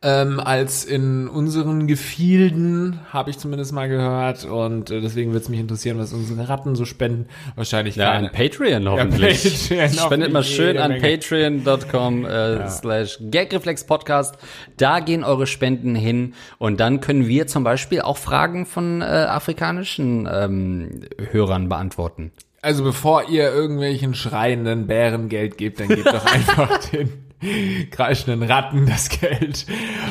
Ähm, als in unseren Gefilden, habe ich zumindest mal gehört. Und äh, deswegen würde es mich interessieren, was unsere Ratten so spenden. Wahrscheinlich Ja, keine. an Patreon hoffentlich. Patreon Spendet mal schön an patreon.com äh, slash Gagreflex Podcast. Da gehen eure Spenden hin und dann können wir zum Beispiel auch Fragen von äh, afrikanischen ähm, Hörern beantworten. Also bevor ihr irgendwelchen schreienden Bären Geld gebt, dann gebt doch einfach den kreischenden Ratten das Geld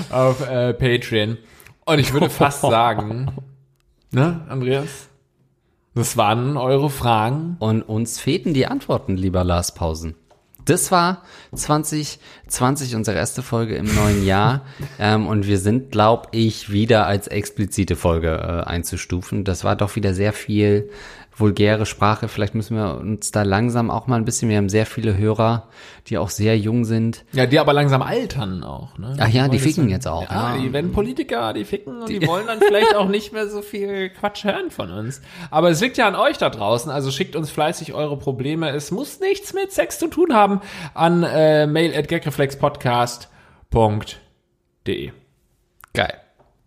auf äh, Patreon. Und ich würde fast sagen, ne, Andreas? Das waren eure Fragen. Und uns fehlten die Antworten, lieber Lars Pausen. Das war 2020 unsere erste Folge im neuen Jahr. ähm, und wir sind, glaube ich, wieder als explizite Folge äh, einzustufen. Das war doch wieder sehr viel vulgäre Sprache. Vielleicht müssen wir uns da langsam auch mal ein bisschen, wir haben sehr viele Hörer, die auch sehr jung sind. Ja, die aber langsam altern auch. Ne? Ach ja, die ficken jetzt auch, Ja, ja. die werden Politiker, die ficken und die, wollen dann vielleicht auch nicht mehr so viel Quatsch hören von uns. Aber es liegt ja an euch da draußen, also schickt uns fleißig eure Probleme. Es muss nichts mit Sex zu tun haben an äh, mail at gagreflexpodcast.de. Geil.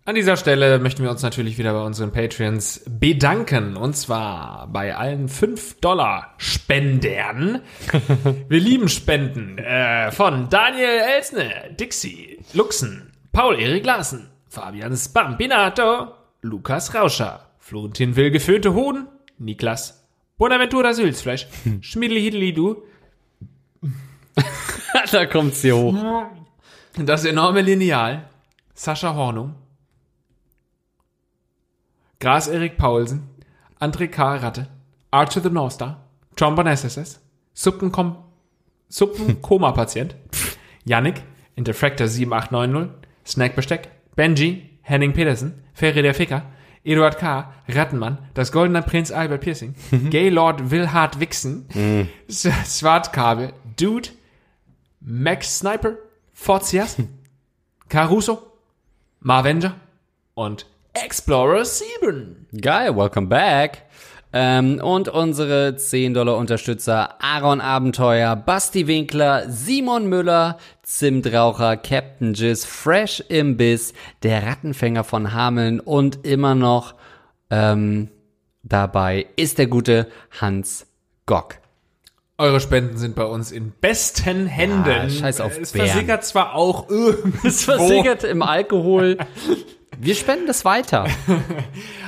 An dieser Stelle möchten wir uns natürlich wieder bei unseren Patreons bedanken. Und zwar bei allen 5-Dollar-Spendern. wir lieben Spenden. Äh, von Daniel Elsne, Dixie, Luxen, Paul-Erik Larsen, Fabian Spampinato, Lukas Rauscher, Florentin Will geföhnte Hoden, Niklas, Bonaventura Sülzfleisch, Schmiedli Hidli Du, da kommt's hier hoch. Das enorme Lineal. Sascha Hornung. Gras Erik Paulsen. André K. Ratte. Archer the North Star. Trombon SSS. Suppenkom Suppenkoma-Patient. Yannick. Interfractor 7890. Snackbesteck. Benji. Henning Petersen. Ferry der Ficker. Eduard K., Rattenmann, das Goldene Prinz Albert Piercing, Gaylord Wilhard Wixen, S- Swartkabel, Dude, Max Sniper, Forzias, Caruso, Marvenger und Explorer 7. Geil, welcome back. Ähm, und unsere 10 Dollar Unterstützer Aaron Abenteuer, Basti Winkler, Simon Müller, Zimtraucher, Captain Jizz, Fresh Imbiss, der Rattenfänger von Hameln und immer noch ähm, dabei ist der gute Hans Gock. Eure Spenden sind bei uns in besten Händen. Ja, scheiß auf es Bären. versickert zwar auch irgendwo. Es versickert im Alkohol. Wir spenden das weiter.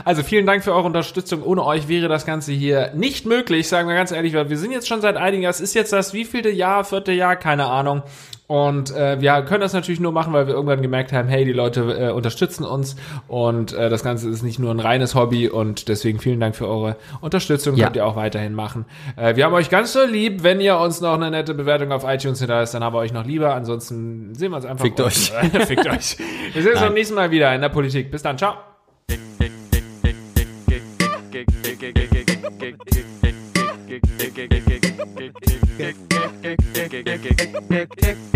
Also vielen Dank für eure Unterstützung. Ohne euch wäre das Ganze hier nicht möglich, sagen wir ganz ehrlich, weil wir sind jetzt schon seit einigen Jahren, es ist jetzt das wievielte Jahr, vierte Jahr, keine Ahnung. Und äh, wir können das natürlich nur machen, weil wir irgendwann gemerkt haben, hey, die Leute äh, unterstützen uns und äh, das Ganze ist nicht nur ein reines Hobby und deswegen vielen Dank für eure Unterstützung, Ja. könnt ihr auch weiterhin machen. Äh, wir haben euch ganz so lieb, wenn ihr uns noch eine nette Bewertung auf iTunes hinterlasst, dann haben wir euch noch lieber, ansonsten sehen wir uns einfach. Fickt euch. Fickt euch. Wir sehen uns beim nächsten Mal wieder in der Politik. Bis dann, ciao.